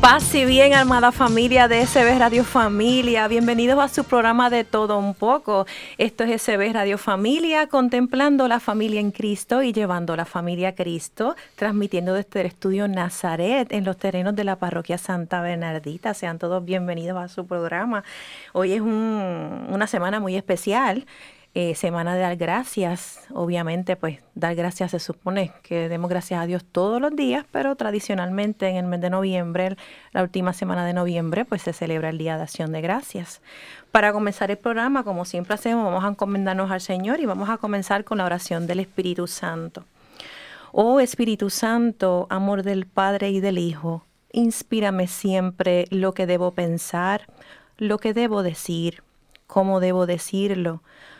Paz y bien, armada familia de SB Radio Familia. Bienvenidos a su programa de todo un poco. Esto es SB Radio Familia, contemplando la familia en Cristo y llevando la familia a Cristo, transmitiendo desde el estudio Nazaret en los terrenos de la parroquia Santa Bernardita. Sean todos bienvenidos a su programa. Hoy es una semana muy especial. Eh, semana de dar gracias. Obviamente, pues dar gracias se supone que demos gracias a Dios todos los días, pero tradicionalmente en el mes de noviembre, la última semana de noviembre, pues se celebra el Día de Acción de Gracias. Para comenzar el programa, como siempre hacemos, vamos a encomendarnos al Señor y vamos a comenzar con la oración del Espíritu Santo. Oh Espíritu Santo, amor del Padre y del Hijo, inspírame siempre lo que debo pensar, lo que debo decir, cómo debo decirlo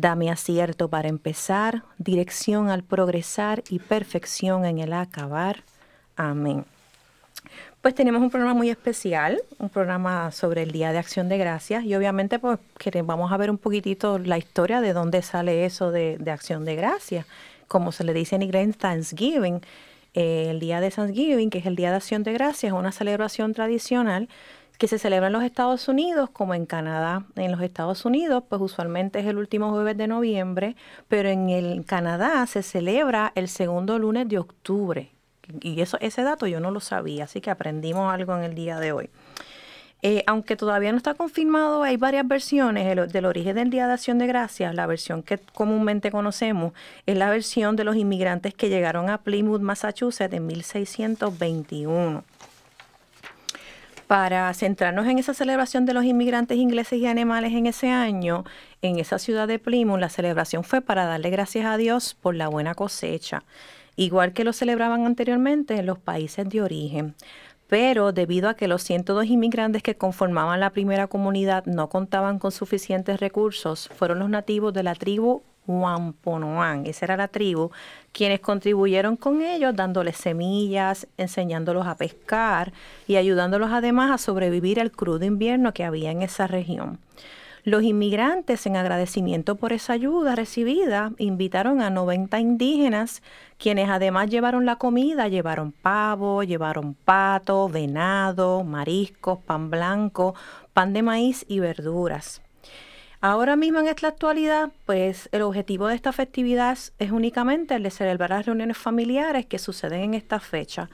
Dame acierto para empezar, dirección al progresar y perfección en el acabar. Amén. Pues tenemos un programa muy especial, un programa sobre el Día de Acción de Gracias y obviamente pues vamos a ver un poquitito la historia de dónde sale eso de, Acción de Gracias. Como se le dice en inglés Thanksgiving, eh, el Día de Thanksgiving, que es el Día de Acción de Gracias, es una celebración tradicional que se celebra en los Estados Unidos como en Canadá. En los Estados Unidos, pues usualmente es el último jueves de noviembre, pero en el Canadá se celebra el segundo lunes de octubre. Y eso, ese dato yo no lo sabía, así que aprendimos algo en el día de hoy. Eh, aunque todavía no está confirmado, hay varias versiones del origen del Día de Acción de Gracias. La versión que comúnmente conocemos es la versión de los inmigrantes que llegaron a Plymouth, Massachusetts en 1621 para centrarnos en esa celebración de los inmigrantes ingleses y animales en ese año, en esa ciudad de Plymouth, la celebración fue para darle gracias a Dios por la buena cosecha, igual que lo celebraban anteriormente en los países de origen. Pero debido a que los 102 inmigrantes que conformaban la primera comunidad no contaban con suficientes recursos, fueron los nativos de la tribu Wampanoag, esa era la tribu, quienes contribuyeron con ellos dándoles semillas, enseñándolos a pescar y ayudándolos además a sobrevivir al crudo invierno que había en esa región. Los inmigrantes, en agradecimiento por esa ayuda recibida, invitaron a 90 indígenas, quienes además llevaron la comida, llevaron pavo, llevaron pato, venado, mariscos, pan blanco, pan de maíz y verduras. Ahora mismo en esta actualidad, pues el objetivo de esta festividad es únicamente el de celebrar las reuniones familiares que suceden en esta fecha.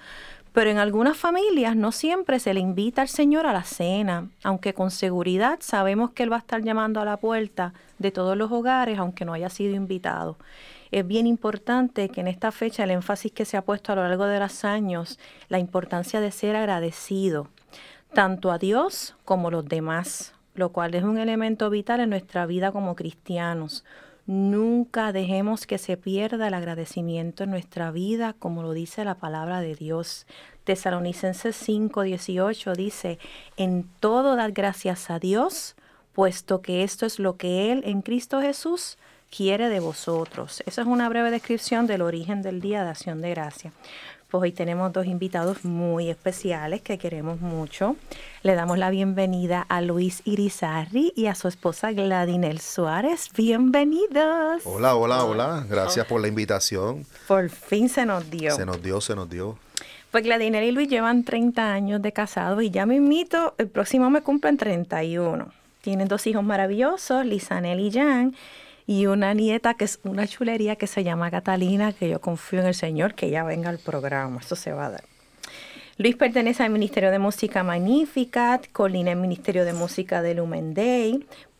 Pero en algunas familias no siempre se le invita al Señor a la cena, aunque con seguridad sabemos que Él va a estar llamando a la puerta de todos los hogares, aunque no haya sido invitado. Es bien importante que en esta fecha el énfasis que se ha puesto a lo largo de los años, la importancia de ser agradecido, tanto a Dios como a los demás lo cual es un elemento vital en nuestra vida como cristianos. Nunca dejemos que se pierda el agradecimiento en nuestra vida, como lo dice la palabra de Dios. Tesalonicenses 5:18 dice, en todo dar gracias a Dios, puesto que esto es lo que Él en Cristo Jesús quiere de vosotros. Esa es una breve descripción del origen del Día de Acción de Gracia. Pues hoy tenemos dos invitados muy especiales que queremos mucho. Le damos la bienvenida a Luis Irizarri y a su esposa Gladinel Suárez. Bienvenidos. Hola, hola, hola. Gracias por la invitación. Por fin se nos dio. Se nos dio, se nos dio. Pues Gladinel y Luis llevan 30 años de casados y ya me invito, el próximo me cumplen 31. Tienen dos hijos maravillosos, Lisanel y Jan y una nieta que es una chulería que se llama Catalina, que yo confío en el Señor que ella venga al programa, esto se va a dar. Luis pertenece al Ministerio de Música Magnificat, Colina al Ministerio de Música de Lumen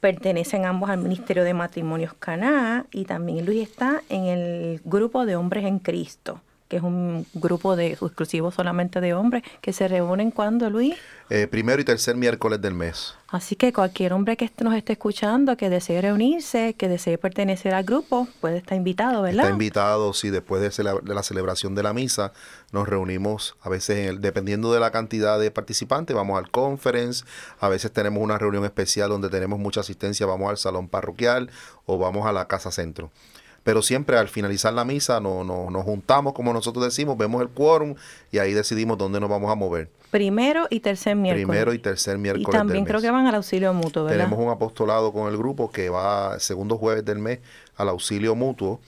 pertenecen ambos al Ministerio de Matrimonios Caná y también Luis está en el grupo de Hombres en Cristo, que es un grupo de exclusivo solamente de hombres, que se reúnen cuando, Luis. Eh, primero y tercer miércoles del mes. Así que cualquier hombre que nos esté escuchando, que desee reunirse, que desee pertenecer al grupo, puede estar invitado, ¿verdad? Está invitado, sí, después de, la celebración de la misa, nos reunimos, a veces, dependiendo de la cantidad de participantes, vamos al conference, a veces tenemos una reunión especial donde tenemos mucha asistencia, vamos al salón parroquial o vamos a la casa centro pero siempre al finalizar la misa no, no, nos juntamos, como nosotros decimos, vemos el quórum y ahí decidimos dónde nos vamos a mover. Primero y tercer miércoles. Primero y tercer miércoles. Y también creo que van al auxilio mutuo, ¿verdad? Tenemos un apostolado con el grupo que va segundo jueves del mes al auxilio mutuo,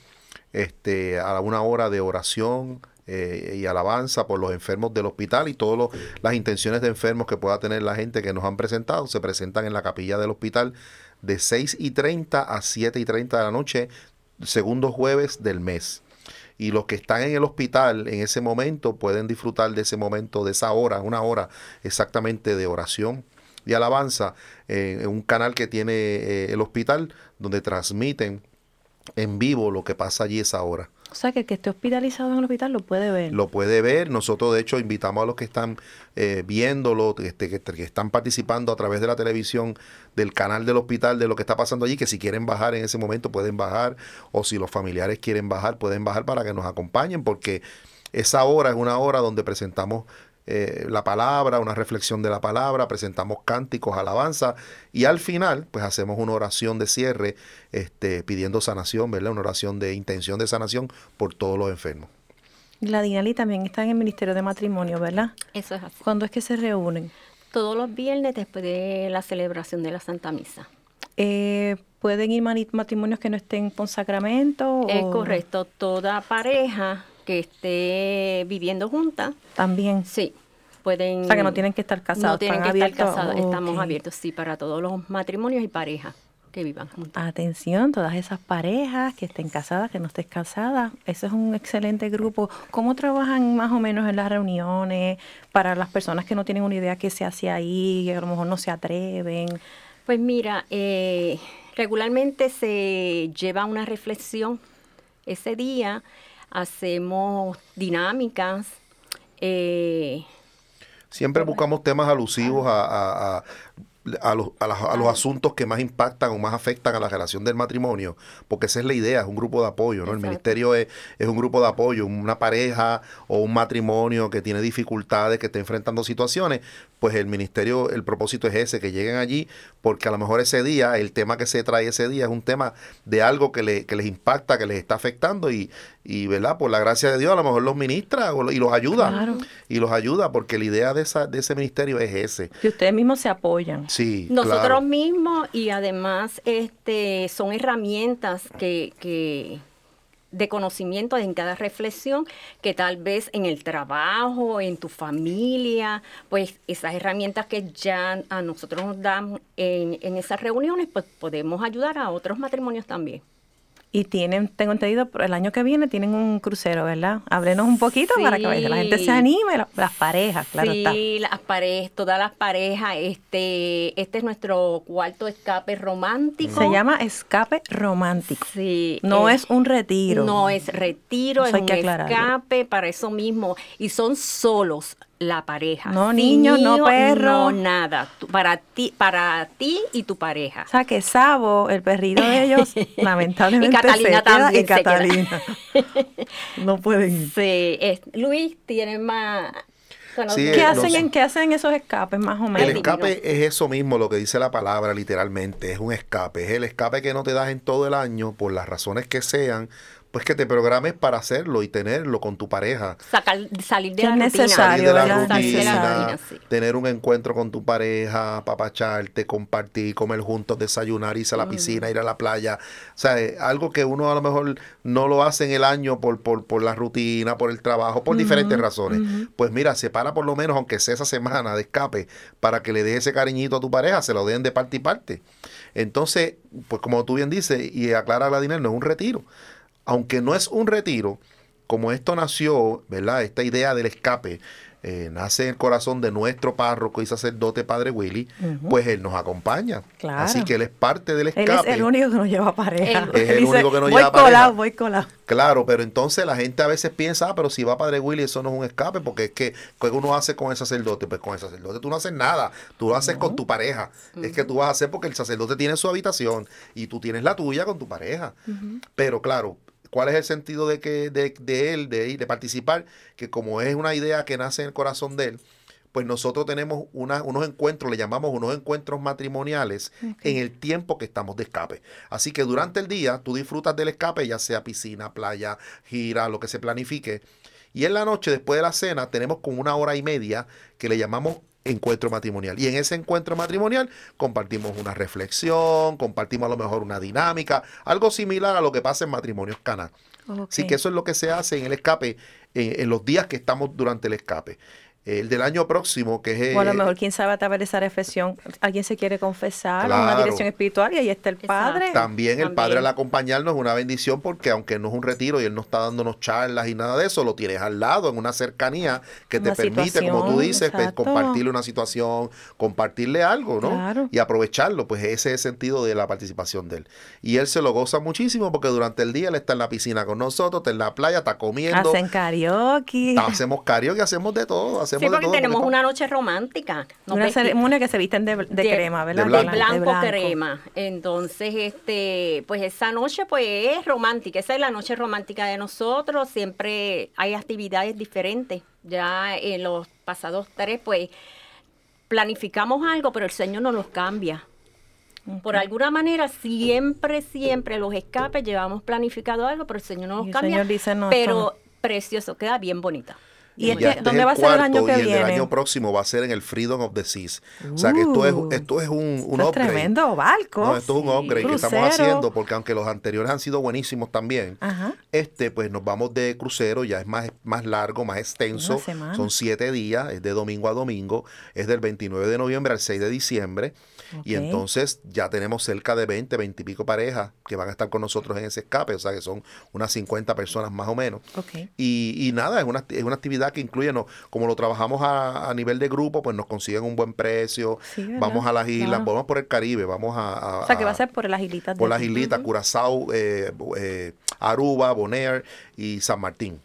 este, a una hora de oración, eh, y alabanza por los enfermos del hospital y todas las intenciones de enfermos que pueda tener la gente que nos han presentado se presentan en la capilla del hospital de 6 y 30 a 7 y 30 de la noche segundo jueves del mes. Y los que están en el hospital en ese momento pueden disfrutar de ese momento, de esa hora, una hora exactamente de oración y alabanza eh, en un canal que tiene eh, el hospital donde transmiten en vivo lo que pasa allí esa hora. O sea, que el que esté hospitalizado en el hospital lo puede ver. Lo puede ver. Nosotros, de hecho, invitamos a los que están eh, viéndolo, este, que, que, están participando a través de la televisión, del canal del hospital, de lo que está pasando allí, que si quieren bajar en ese momento pueden bajar, o si los familiares quieren bajar, pueden bajar para que nos acompañen, porque esa hora es una hora donde presentamos eh, la palabra, una reflexión de la palabra, presentamos cánticos, alabanza y al final pues hacemos una oración de cierre este, pidiendo sanación, ¿verdad? Una oración de intención de sanación por todos los enfermos. Gladinali también está en el Ministerio de Matrimonio, ¿verdad? Eso es así. ¿Cuándo es que se reúnen? Todos los viernes después de la celebración de la Santa Misa. Eh, ¿Pueden ir matrimonios que no estén con sacramento? Es correcto, toda pareja que esté viviendo junta. También. Sí, pueden. O sea, que no tienen que estar casados. No tienen que estar casados. Estamos abiertos, sí, para todos los matrimonios y parejas que vivan juntas. Atención, todas esas parejas que estén casadas, que no estén casadas. Ese es un excelente grupo. ¿Cómo trabajan más o menos en las reuniones para las personas que no tienen una idea qué se hace ahí, que a lo mejor no se atreven? Pues mira, eh, regularmente se lleva una reflexión ese día hacemos dinámicas. Eh, Siempre buscamos temas alusivos a, a, los, a, los, asuntos que más impactan o más afectan a la relación del matrimonio, porque esa es la idea, es un grupo de apoyo, ¿no? El ministerio es, es, un grupo de apoyo, una pareja o un matrimonio que tiene dificultades, que está enfrentando situaciones, pues el ministerio, el propósito es ese, que lleguen allí, porque a lo mejor ese día, el tema que se trae ese día es un tema de algo que, le, que les impacta, que les está afectando y, y, ¿verdad? Por la gracia de Dios, a lo mejor los ministra y los ayuda. Y los ayuda, porque la idea de, esa, de ese ministerio es ese. Que ustedes mismos se apoyan. Sí, Nosotros mismos y además este son herramientas que, que de conocimiento en cada reflexión que tal vez en el trabajo, en tu familia, pues esas herramientas que ya a nosotros nos dan en, en esas reuniones, pues podemos ayudar a otros matrimonios también. Y tienen, tengo entendido, el año que viene tienen un crucero, ¿verdad? Háblenos un poquito para que la gente se anime, las parejas, claro sí, las parejas, todas las parejas. Este, este es nuestro cuarto escape romántico. Se llama escape romántico. Sí. No es, un retiro. No es retiro, es un escape para eso mismo. Y son solos la pareja. No niños, no perros. No nada. Para ti, para ti y tu pareja. O sea que Sabo, el perrito de ellos, lamentablemente. y Catalina también. Y Catalina. no pueden ir. Sí, Luis tiene más. ¿Qué, hacen en, ¿Qué hacen esos escapes más o menos? El escape es eso mismo, lo que dice la palabra literalmente, es un escape. Es el escape que no te das en todo el año, por las razones que sean, pues que te programes para hacerlo y tenerlo con tu pareja. salir de la necesario, rutina. tener un encuentro con tu pareja, papacharte, compartir, comer juntos, desayunar, irse a la mm. piscina, ir a la playa. O sea, algo que uno a lo mejor no lo hace en el año por, por, por la rutina, por el trabajo, por diferentes razones. Pues mira, separa por lo menos, aunque sea esa semana de escape, para que le des ese cariñito a tu pareja, se lo den de parte y parte. Entonces, pues como tú bien dices, y aclara la dinero, no es un retiro aunque no es un retiro, como esto nació, ¿verdad? Esta idea del escape eh, nace en el corazón de nuestro párroco y sacerdote Padre Willy, pues él nos acompaña. Así que él es parte del escape. Él es el único que nos lleva pareja. es el único que nos voy lleva colado, pareja. Voy colado. Claro, pero entonces la gente a veces piensa, ah, pero si va Padre Willy, eso no es un escape, porque es que, ¿qué uno hace con el sacerdote? Pues con el sacerdote tú no haces nada, tú lo haces con tu pareja. Es que tú vas a hacer porque el sacerdote tiene su habitación y tú tienes la tuya con tu pareja. Pero claro, ¿Cuál es el sentido de, que, de, de él, de ir, de participar? Que como es una idea que nace en el corazón de él, pues nosotros tenemos una, unos encuentros, le llamamos unos encuentros matrimoniales en el tiempo que estamos de escape. Así que durante el día tú disfrutas del escape, ya sea piscina, playa, gira, lo que se planifique. Y en la noche, después de la cena, tenemos como una hora y media que le llamamos encuentro matrimonial. Y en ese encuentro matrimonial compartimos una reflexión, compartimos a lo mejor una dinámica, algo similar a lo que pasa en matrimonios cana. Así que eso es lo que se hace en el escape, en, en los días que estamos durante el escape el del año próximo, que es... Bueno, a lo mejor, quién sabe, a través de esa reflexión, alguien se quiere confesar una dirección espiritual y ahí está el Padre. También el Padre al acompañarnos es una bendición porque aunque no es un retiro y Él no está dándonos charlas y nada de eso, lo tienes al lado, en una cercanía que te permite, como tú dices, pues, compartirle una situación, compartirle algo, ¿no? Y aprovecharlo, pues ese es el sentido de la participación de Él. Y Él se lo goza muchísimo porque durante el día Él está en la piscina con nosotros, está en la playa, está comiendo. Hacen karaoke. Hacemos karaoke, hacemos de todo, hacemos sí, porque tenemos una noche romántica. una ceremonia que se visten de, crema, ¿verdad? De blanco, crema. Entonces, este, pues esa noche pues es romántica. Esa es la noche romántica de nosotros. Siempre hay actividades diferentes. Ya en los pasados tres, pues planificamos algo, pero el Señor no nos cambia. Por alguna manera, siempre, siempre los escapes llevamos planificado algo, pero el Señor no nos cambia. dice, no, pero precioso, queda bien bonita. ¿Y este, dónde va a ser el año que viene? Y el año próximo va a ser en el Freedom of the Seas. o sea que esto es, uh. esto es un, un upgrade. tremendo barco. No, esto es un upgrade que estamos haciendo porque aunque los anteriores han sido buenísimos también, este pues nos vamos de crucero, ya es más, más largo, más extenso. Son siete días, es de domingo a domingo, es del 29 de noviembre al 6 de diciembre. Y entonces ya tenemos cerca de 20, 20 y pico parejas que van a estar con nosotros en ese escape, o sea que son unas 50 personas más o menos. Y, y, nada, es una, es una actividad que incluye, no, como lo trabajamos a, a, nivel de grupo, pues nos consiguen un buen precio, vamos a las islas, vamos por el Caribe, vamos a... o sea que va a ser por las islitas. Por las islitas, Curazao, eh, eh, Aruba, Bonaire y San Martín.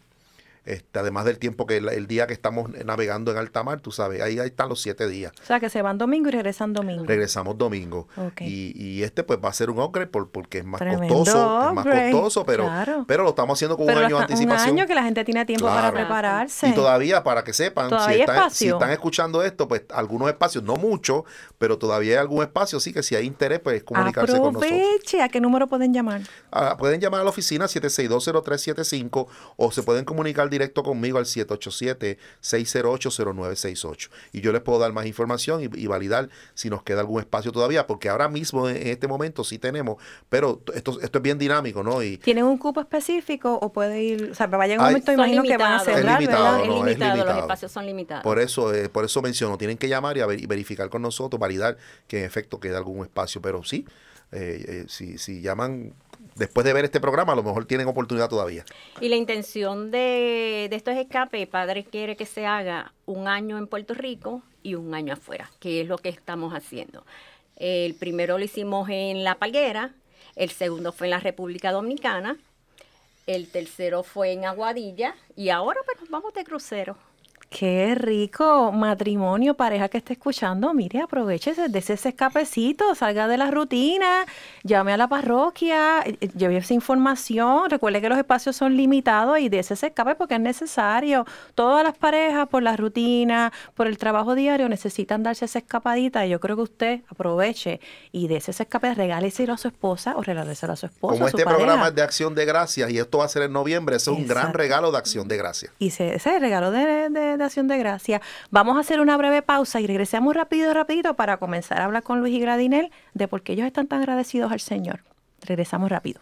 Este, además del tiempo que el, día que estamos navegando en alta mar, tú sabes, ahí, ahí están los siete días. O sea, que se van domingo y regresan domingo. Regresamos domingo. Y, y, este pues va a ser un upgrade por, porque es más costoso, es más costoso, pero, pero lo estamos haciendo con un año de anticipación. Un año que la gente tiene tiempo para prepararse. Y todavía, para que sepan, si están, si están, escuchando esto, pues algunos espacios, no mucho, pero todavía hay algún espacio, así que si hay interés, pues comunicarse con nosotros. ¿a qué número pueden llamar? Ah, pueden llamar a la oficina 7620375 o se pueden comunicar directo conmigo al 787-608-0968. Y yo les puedo dar más información y, validar si nos queda algún espacio todavía, porque ahora mismo en, este momento sí tenemos, pero esto, esto es bien dinámico, ¿no? Y, ¿Tienen un cupo específico o puede ir, o sea, va a llegar un momento, imagino que van a cerrar, es limitado, es, limitado, los espacios son limitados. Por eso, eh, por eso menciono, tienen que llamar y, verificar con nosotros, validar que en efecto queda algún espacio, pero sí, eh, eh, si, si llaman después de ver este programa, a lo mejor tienen oportunidad todavía. Y la intención de, estos escapes, Padre quiere que se haga un año en Puerto Rico y un año afuera, que es lo que estamos haciendo. El primero lo hicimos en La Palguera, el segundo fue en la República Dominicana, el tercero fue en Aguadilla y ahora pues vamos de crucero. Qué rico matrimonio, pareja que esté escuchando. Mire, aproveche de ese escapecito, salga de la rutina, llame a la parroquia, eh, eh, lleve esa información. Recuerde que los espacios son limitados y de ese escape porque es necesario. Todas las parejas, por la rutina, por el trabajo diario, necesitan darse esa escapadita. Y yo creo que usted aproveche y de ese escape regáleselo a su esposa o regáleselo a su esposa. Como este programa es de acción de gracias y esto va a ser en noviembre, ese es un gran regalo de acción de gracias. Y ese, ese regalo de de gracia. Vamos a hacer una breve pausa y regresamos rápido, rapidito para comenzar a hablar con Luis y Gradinel de por qué ellos están tan agradecidos al Señor. Regresamos rápido.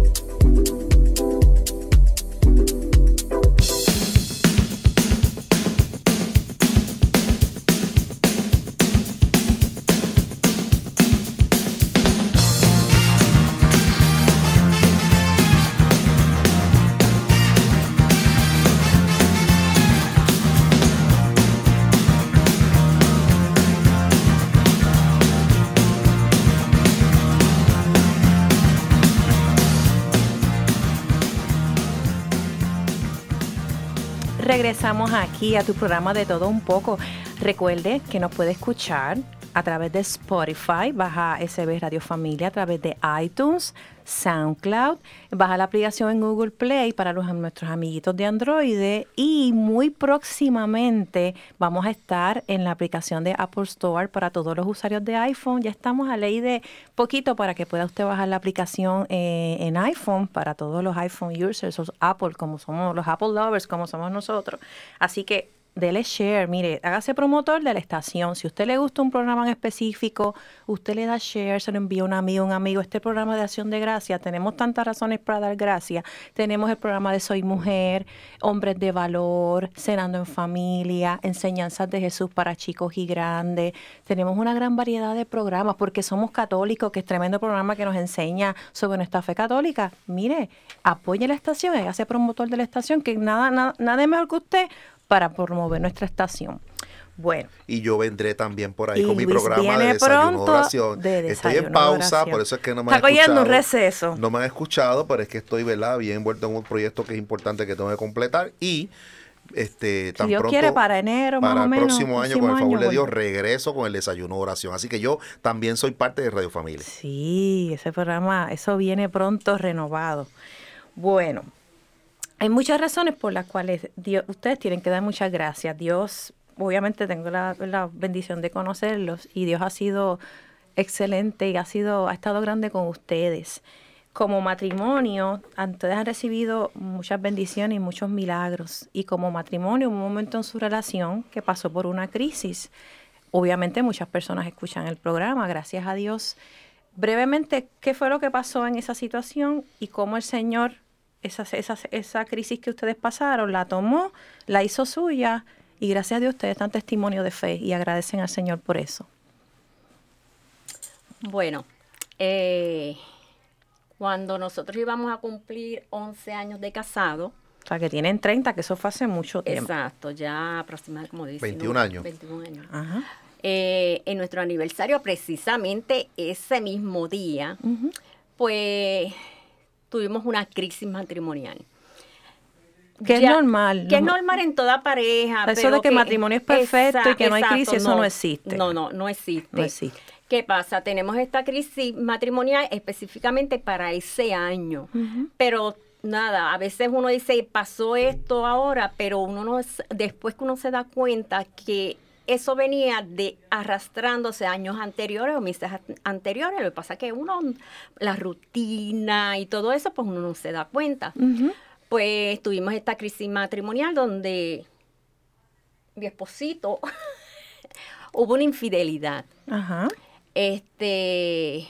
Regresamos aquí a tu programa de todo un poco. Recuerde que nos puede escuchar a través de Spotify, baja SB Radio Familia a través de iTunes, SoundCloud, baja la aplicación en Google Play para los, nuestros amiguitos de Android y muy próximamente vamos a estar en la aplicación de Apple Store para todos los usuarios de iPhone. Ya estamos a ley de poquito para que pueda usted bajar la aplicación eh, en iPhone para todos los iPhone users, los Apple, como somos los Apple lovers, como somos nosotros. Así que dele share, mire, hágase promotor de la estación. Si a usted le gusta un programa en específico, usted le da share, se lo envía a un amigo, un amigo. Este programa de acción de gracia, tenemos tantas razones para dar gracias. Tenemos el programa de Soy Mujer, Hombres de Valor, Cenando en Familia, Enseñanzas de Jesús para chicos y grandes. Tenemos una gran variedad de programas porque somos católicos, que es tremendo programa que nos enseña sobre nuestra fe católica. Mire, apoye la estación, hágase promotor de la estación, que nada, nada, nada mejor que usted para promover nuestra estación. Bueno. Y yo vendré también por ahí con mi programa de desayuno oración. Estoy en pausa, por eso es que no me han escuchado. un receso. No me han escuchado, pero es que estoy, ¿verdad? Bien envuelto en un proyecto que es importante que tengo que completar y este tan si Dios quiere para enero para más o menos, el próximo año con el favor de Dios regreso con el desayuno oración así que yo también soy parte de Radio Familia sí ese programa eso viene pronto renovado bueno hay muchas razones por las cuales Dios, ustedes tienen que dar muchas gracias. Dios, obviamente tengo la, bendición de conocerlos y Dios ha sido excelente y ha sido ha estado grande con ustedes. Como matrimonio, ustedes han recibido muchas bendiciones y muchos milagros. Y como matrimonio, un momento en su relación que pasó por una crisis. Obviamente muchas personas escuchan el programa, gracias a Dios. Brevemente, ¿qué fue lo que pasó en esa situación y cómo el Señor esa, esa, esa crisis que ustedes pasaron, la tomó, la hizo suya y gracias a Dios ustedes dan testimonio de fe y agradecen al Señor por eso. Bueno, eh, cuando nosotros íbamos a cumplir 11 años de casado, o sea, que tienen 30, que eso fue hace mucho tiempo. Exacto, ya aproximadamente, como dicen. 21 años. 21 años. Eh, en nuestro aniversario, precisamente ese mismo día, pues tuvimos una crisis matrimonial. Que es normal. Que es normal en toda pareja. Eso de que, matrimonio es perfecto y que no hay crisis, eso no existe. No, no, no existe. No existe. ¿Qué pasa? Tenemos esta crisis matrimonial específicamente para ese año. Pero nada, a veces uno dice, pasó esto ahora, pero uno no después que uno se da cuenta que eso venía de arrastrándose años anteriores o meses anteriores. Lo que pasa es que uno, la rutina y todo eso, pues uno no se da cuenta. Pues tuvimos esta crisis matrimonial donde mi esposito hubo una infidelidad. Ajá. Este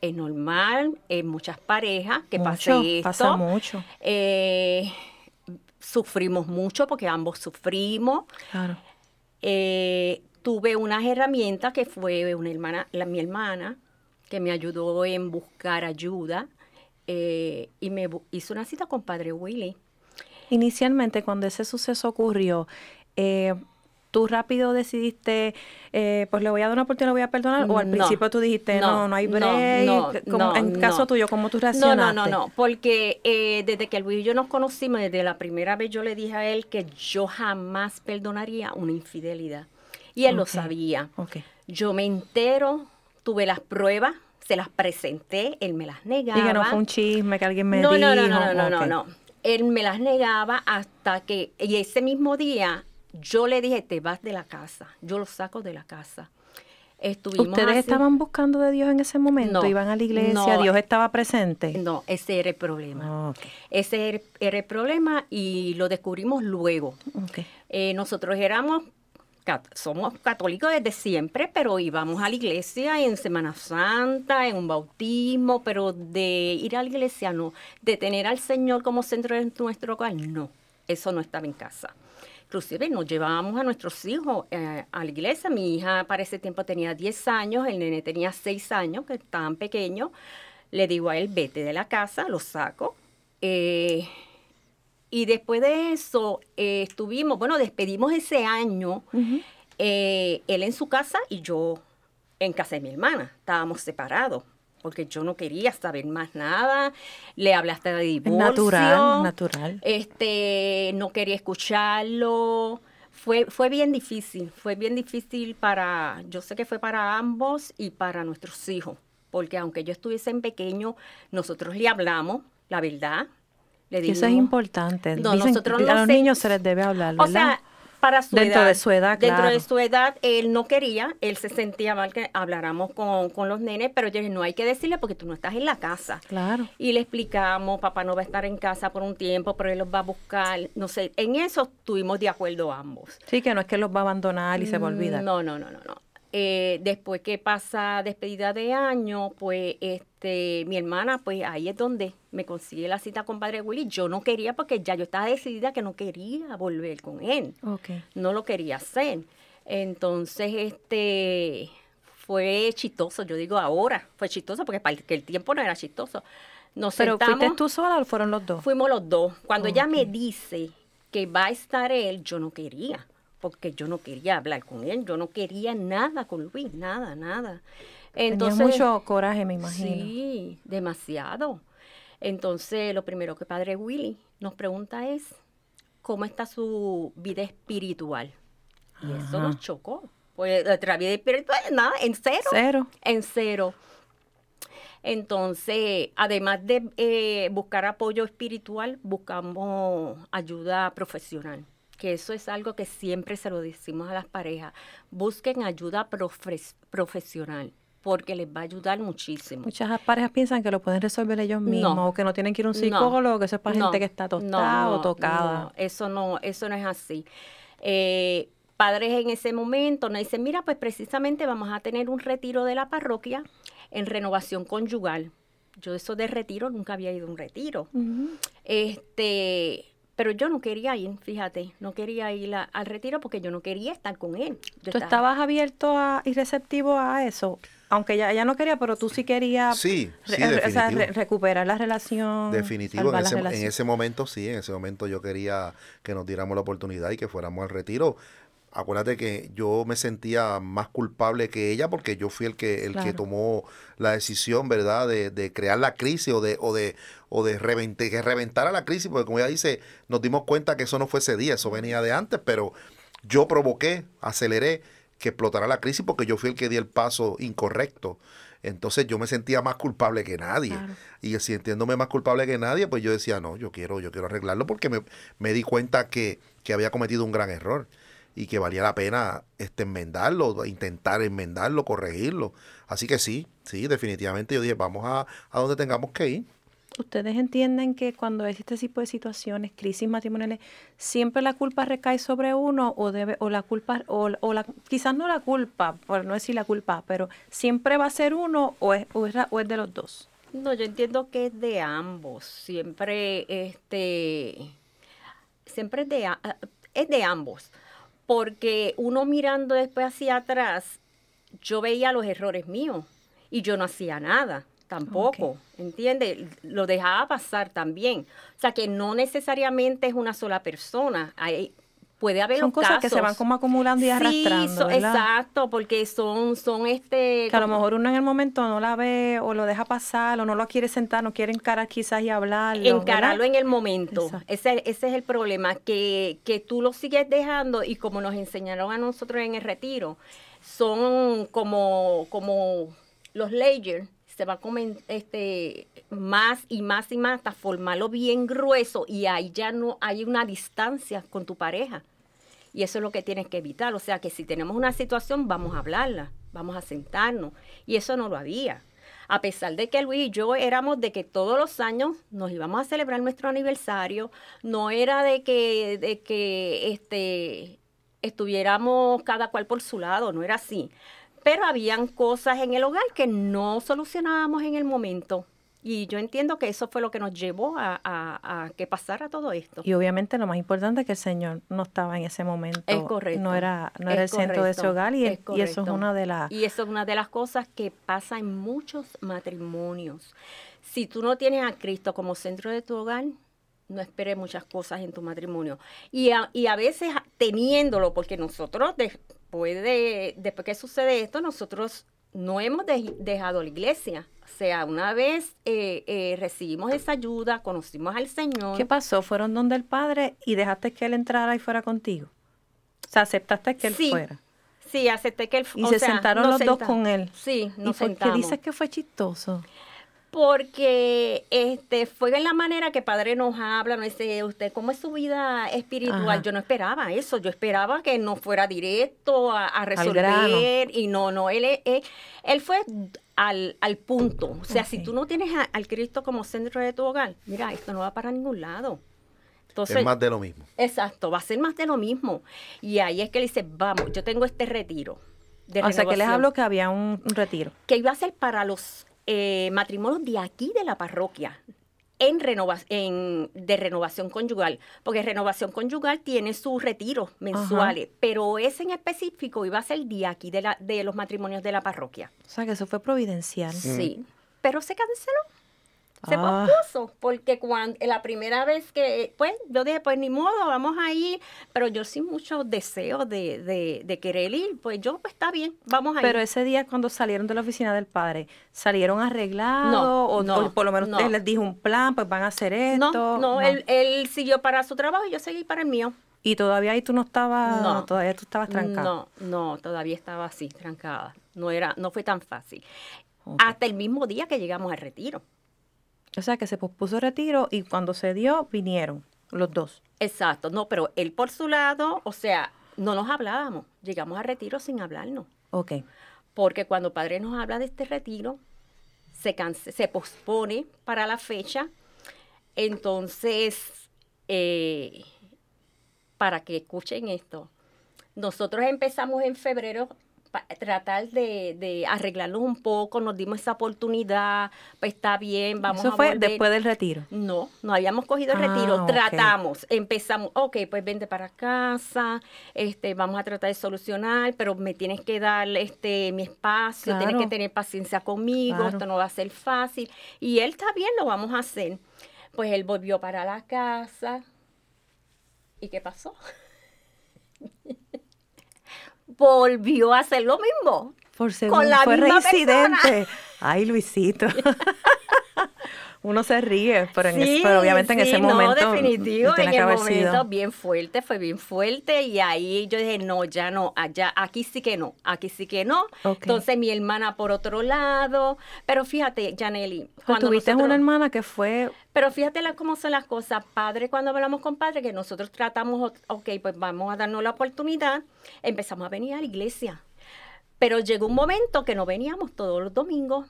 es normal en muchas parejas que pase esto. Pasa mucho. Eh, sufrimos mucho porque ambos sufrimos. Claro. Eh, tuve unas herramientas que fue una hermana, la, mi hermana, que me ayudó en buscar ayuda eh, y me hizo una cita con Padre Willy. Inicialmente, cuando ese suceso ocurrió, eh, ¿tú rápido decidiste, pues le voy a dar una oportunidad, le voy a perdonar? ¿O al principio tú dijiste, no, no, hay break? No, en caso tuyo, ¿cómo tú reaccionaste? No, no, no, porque desde que Luis y yo nos conocimos, desde la primera vez yo le dije a él que yo jamás perdonaría una infidelidad. Y él lo sabía. Yo me entero, tuve las pruebas, se las presenté, él me las negaba. Y que no fue un chisme que alguien me no, dijo. no, no, no, no, no, ok. no. Él me las negaba hasta que, y ese mismo día, yo le dije, te vas de la casa, yo lo saco de la casa. Estuvimos ¿Ustedes así- estaban buscando de Dios en ese momento? No, ¿Iban a la iglesia? no. ¿Dios estaba presente? No, ese era el problema. Ah. Ese era- el problema y lo descubrimos luego. Eh, nosotros éramos, somos católicos desde siempre, pero íbamos a la iglesia en Semana Santa, en un bautismo, pero de ir a la iglesia no, de tener al Señor como centro de nuestro hogar, no, eso no estaba en casa. Inclusive nos llevábamos a nuestros hijos eh, a la iglesia. Mi hija para ese tiempo tenía 10 años, el nene tenía 6 años, que estaban pequeños. Le digo a él, vete de la casa, lo saco. Eh, y después de eso eh, estuvimos, bueno, despedimos ese año, él en su casa y yo en casa de mi hermana. Estábamos separados porque yo no quería saber más nada. Le hablé hasta de divorcio. natural, natural. Este, no quería escucharlo. Fue, fue bien difícil, fue bien difícil para, yo sé que fue para ambos y para nuestros hijos, porque aunque yo estuviese en pequeño, nosotros le hablamos, la verdad. Le eso es importante. No, Dicen nosotros no a los se- niños se les debe hablar, o ¿verdad? sea, para su Dentro edad. de su edad, Dentro claro. de su edad, él no quería, él se sentía mal que habláramos con, con los nenes, pero yo dije, no hay que decirle porque tú no estás en la casa. Claro. Y le explicamos, papá no va a estar en casa por un tiempo, pero él los va a buscar. No sé, en eso estuvimos de acuerdo ambos. Sí, que no es que los va a abandonar y se va a olvidar. No, no, no, no, no. Eh, después que pasa despedida de año, pues este, mi hermana, pues ahí es donde me consigue la cita con Padre Willy. Yo no quería porque ya yo estaba decidida que no quería volver con él. Ok. No lo quería hacer. Entonces, este, fue chistoso. Yo digo ahora, fue chistoso porque para el, tiempo no era chistoso. Nos Pero sentamos, ¿fuiste tú sola o fueron los dos? Fuimos los dos. Cuando ella me dice que va a estar él, yo no quería, porque yo no quería hablar con él, yo no quería nada con Luis, nada, nada. Tenías mucho coraje, me imagino. Sí, demasiado. Entonces, lo primero que Padre Willy nos pregunta es, ¿cómo está su vida espiritual? Y eso nos chocó. Pues nuestra vida espiritual, nada, en cero. Cero. En cero. Entonces, además de eh, buscar apoyo espiritual, buscamos ayuda profesional, que eso es algo que siempre se lo decimos a las parejas. Busquen ayuda profes- profesional, porque les va a ayudar muchísimo. Muchas parejas piensan que lo pueden resolver ellos No. mismos o que no tienen que ir a un No. psicólogo, que eso es para No, gente que está no, tostada o no, tocada. no, eso no, eso no es así. Eh, padres en ese momento nos dicen, mira, pues precisamente vamos a tener un retiro de la parroquia en renovación conyugal. Yo eso de retiro nunca había ido a un retiro. Este, pero yo no quería ir, fíjate, no quería ir a- al retiro porque yo no quería estar con él. Yo ¿Tú estaba- estabas abierto a, y receptivo a eso? Aunque ella, ella no quería, pero tú sí querías Sí, sí, re- o sea, definitivo. re- recuperar la relación. Definitivo, en ese, en ese momento sí, en ese momento yo quería que nos diéramos la oportunidad y que fuéramos al retiro. Acuérdate que yo me sentía más culpable que ella porque yo fui el que el que tomó la decisión, ¿verdad?, de, de crear la crisis o de o de o de revente- que reventara la crisis, porque como ella dice, nos dimos cuenta que eso no fue ese día, eso venía de antes, pero yo provoqué, aceleré que explotara la crisis porque yo fui el que di el paso incorrecto. Entonces yo me sentía más culpable que nadie. Claro. Y sintiéndome más culpable que nadie, pues yo decía, no, yo quiero, yo quiero arreglarlo porque me, me di cuenta que, que había cometido un gran error y que valía la pena este, enmendarlo, intentar enmendarlo, corregirlo. Así que sí, sí, definitivamente yo dije, vamos a, a donde tengamos que ir. ¿Ustedes entienden que cuando existe este tipo de situaciones, crisis matrimoniales, siempre la culpa recae sobre uno o debe o la culpa o, o la quizás no la culpa, por no decir la culpa, pero siempre va a ser uno o es, o es, o es de los dos? No, yo entiendo que es de ambos. Siempre, este, siempre es de, a- es de ambos. Porque uno mirando después hacia atrás, yo veía los errores míos y yo no hacía nada tampoco, Ok. ¿entiendes? Lo dejaba pasar también. O sea que no necesariamente es una sola persona. Hay puede haber Son cosas que se van como acumulando y Sí, arrastrando, so- ¿verdad? exacto, porque son, son este... Que a lo mejor uno en el momento no la ve o lo deja pasar o no lo quiere sentar, no quiere encarar quizás y hablarlo. encararlo ¿verdad? en el momento. Ese, ese es el problema, que, que tú lo sigues dejando y como nos enseñaron a nosotros en el retiro, son como, como los layers, se va a comer este, más y más y más hasta formarlo bien grueso y ahí ya no hay una distancia con tu pareja. Y eso es lo que tienes que evitar. O sea, que si tenemos una situación, vamos a hablarla, vamos a sentarnos. Y eso no lo había. A pesar de que Luis y yo éramos de que todos los años nos íbamos a celebrar nuestro aniversario, no era de que, de que este, estuviéramos cada cual por su lado, no era así. Pero habían cosas en el hogar que no solucionábamos en el momento. Y yo entiendo que eso fue lo que nos llevó a, a- a que pasara todo esto. Y obviamente lo más importante es que el Señor no estaba en ese momento. Es correcto. No era, no era el centro de ese hogar y, es y eso es una de las... Y eso es una de las cosas que pasa en muchos matrimonios. Si tú no tienes a Cristo como centro de tu hogar, no esperes muchas cosas en tu matrimonio. Y a, y a veces teniéndolo, porque nosotros después de después que sucede esto, nosotros no hemos dej- dejado la iglesia. O sea, una vez eh, eh, recibimos esa ayuda, conocimos al Señor. ¿Qué pasó? ¿Fueron donde el Padre y dejaste que Él entrara y fuera contigo? O sea, aceptaste que Él Sí, fuera. Sí, acepté que él Y o se sea, sentaron los dos con Él. Sí, ¿Y nos por qué sentamos. dices que fue chistoso? Porque este fue en la manera que Padre nos habla, nos dice, usted, ¿cómo es su vida espiritual? Ajá. Yo no esperaba eso, yo esperaba que no fuera directo a, resolver y no, no, él, él, él fue al, al punto. O sea, si tú no tienes a- al Cristo como centro de tu hogar, mira, esto no va para ningún lado. Entonces, es más de lo mismo. Exacto, va a ser más de lo mismo. Y ahí es que él dice, vamos, yo tengo este retiro. De o sea, que les hablo que había un, un retiro. que iba a ser para los eh, matrimonios de aquí de la parroquia. En renova en, de renovación conyugal, porque renovación conyugal tiene sus retiros mensuales, pero ese en específico iba a ser de aquí de, la, de los matrimonios de la parroquia. O sea, que eso fue providencial. Sí, pero se canceló. Se Ah. pospuso, porque cuando la primera vez que, pues, yo dije, pues ni modo, vamos a ir, pero yo sin mucho deseo de, de, de querer ir, pues yo, pues está bien, vamos a ir. Pero ese día cuando salieron de la oficina del padre, ¿salieron arreglados? No, o, no, o por lo menos no. les dijo un plan, pues van a hacer esto? No, no, Él, él siguió para su trabajo y yo seguí para el mío. Y todavía ahí tú no estabas, No. todavía tú estabas trancado. No, no, todavía estaba así, trancada. No era, no fue tan fácil. Hasta el mismo día que llegamos al retiro. O sea, que se pospuso el retiro y cuando se dio, vinieron los dos. Exacto, no, pero él por su lado, o sea, no nos hablábamos. Llegamos al retiro sin hablarnos. Ok. Porque cuando Padre nos habla de este retiro, se, se pospone para la fecha. Entonces, eh, para que escuchen esto, nosotros empezamos en febrero tratar de, de arreglarnos un poco, nos dimos esa oportunidad, pues está bien, vamos Eso a fue volver. después del retiro. No, no habíamos cogido el Ah, retiro, tratamos, empezamos, ok, pues vente para casa, este, vamos a tratar de solucionar, pero me tienes que dar este mi espacio, tienes que tener paciencia conmigo, Claro. esto no va a ser fácil. Y él está bien, lo vamos a hacer. Pues él volvió para la casa. ¿Y qué pasó? volvió a hacer lo mismo. Por segundo, la fue misma reincidente. Ay, Luisito. Uno se ríe, pero, en ese- pero obviamente en sí, ese no, momento definitivo, tiene en que el haber momento sido. bien fuerte, fue bien fuerte y ahí yo dije, no, ya no, allá, aquí sí que no, aquí sí que no. Entonces mi hermana por otro lado, pero fíjate, Janely, O sea, tuviste nosotros- una hermana que fue pero fíjate la- cómo son las cosas. Padre, cuando hablamos con padre, que nosotros tratamos, ok, pues vamos a darnos la oportunidad, empezamos a venir a la iglesia. Pero llegó un momento que no veníamos todos los domingos,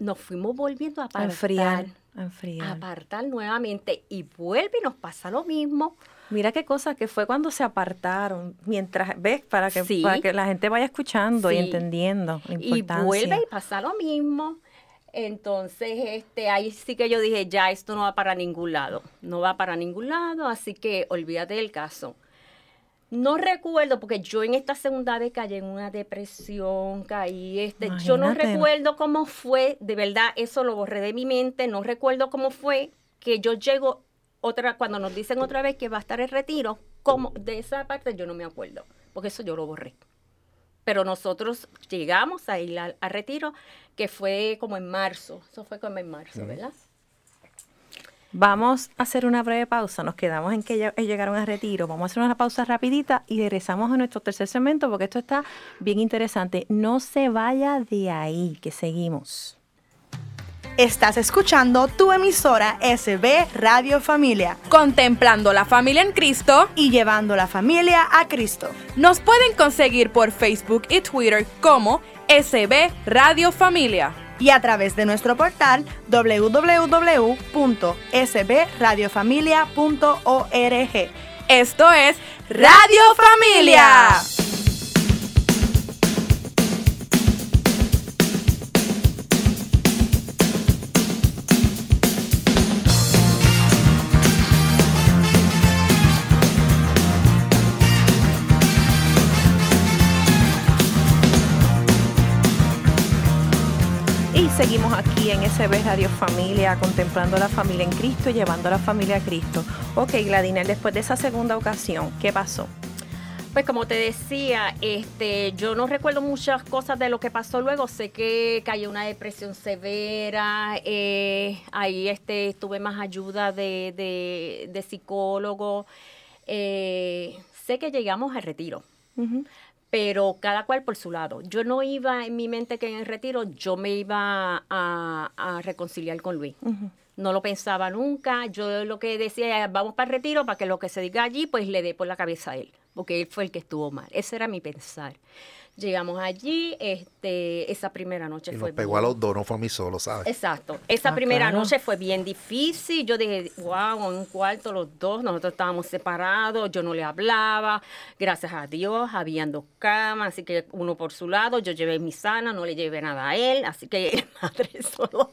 nos fuimos volviendo a a apartar, enfriar. A a enfriar. apartar nuevamente y vuelve y nos pasa lo mismo. Mira qué cosa que fue cuando se apartaron, mientras, ¿ves? Para que, Sí. para que la gente vaya escuchando y entendiendo la y importancia. vuelve y pasa lo mismo. Entonces, este, ahí sí que yo dije, ya esto no va para ningún lado, no va para ningún lado, así que olvídate del caso. No recuerdo, porque yo en esta segunda vez caí en una depresión, caí, este, yo no recuerdo cómo fue, de verdad, eso lo borré de mi mente, no recuerdo cómo fue que yo llego otra, cuando nos dicen otra vez que va a estar el retiro, como de esa parte yo no me acuerdo, porque eso yo lo borré. Pero nosotros llegamos a ir al, al retiro, que fue como en marzo, eso fue como en marzo, ¿verdad? Vamos a hacer una breve pausa, nos quedamos en que ya- eh, llegaron a retiro, vamos a hacer una pausa rapidita y regresamos a nuestro tercer segmento porque esto está bien interesante. No se vaya de ahí, que seguimos. Estás escuchando tu emisora SB Radio Familia Contemplando la familia en Cristo, y llevando la familia a Cristo. nos pueden conseguir por Facebook y Twitter como SB Radio Familia. Y a través de nuestro portal www.sbradiofamilia.org. Esto es Radio Familia. Seguimos aquí en SB Radio Familia, contemplando la familia en Cristo y llevando a la familia a Cristo. Ok, Gladinel, después de esa segunda ocasión, ¿qué pasó? Pues como te decía, este, yo no recuerdo muchas cosas de lo que pasó luego. Sé que cayó una depresión severa. eh, ahí este, tuve más ayuda de, de- de psicólogo. eh, sé que llegamos al retiro. Pero cada cual por su lado. Yo no iba en mi mente que en el retiro yo me iba a, a reconciliar con Luis. No lo pensaba nunca. Yo lo que decía era, vamos para el retiro para que lo que se diga allí, pues le dé por la cabeza a él, porque él fue el que estuvo mal. Ese era mi pensar. Llegamos allí, este, esa primera noche Y fue nos pegó a los dos, no fue a mí solo, ¿sabes? Exacto. Esa Ah, primera claro. noche fue bien difícil. Yo dije, wow, en un cuarto los dos, nosotros estábamos separados, yo no le hablaba. Gracias a Dios, habían dos camas, así que uno por su lado, yo llevé mi sana, no le llevé nada a él, así que madre solo.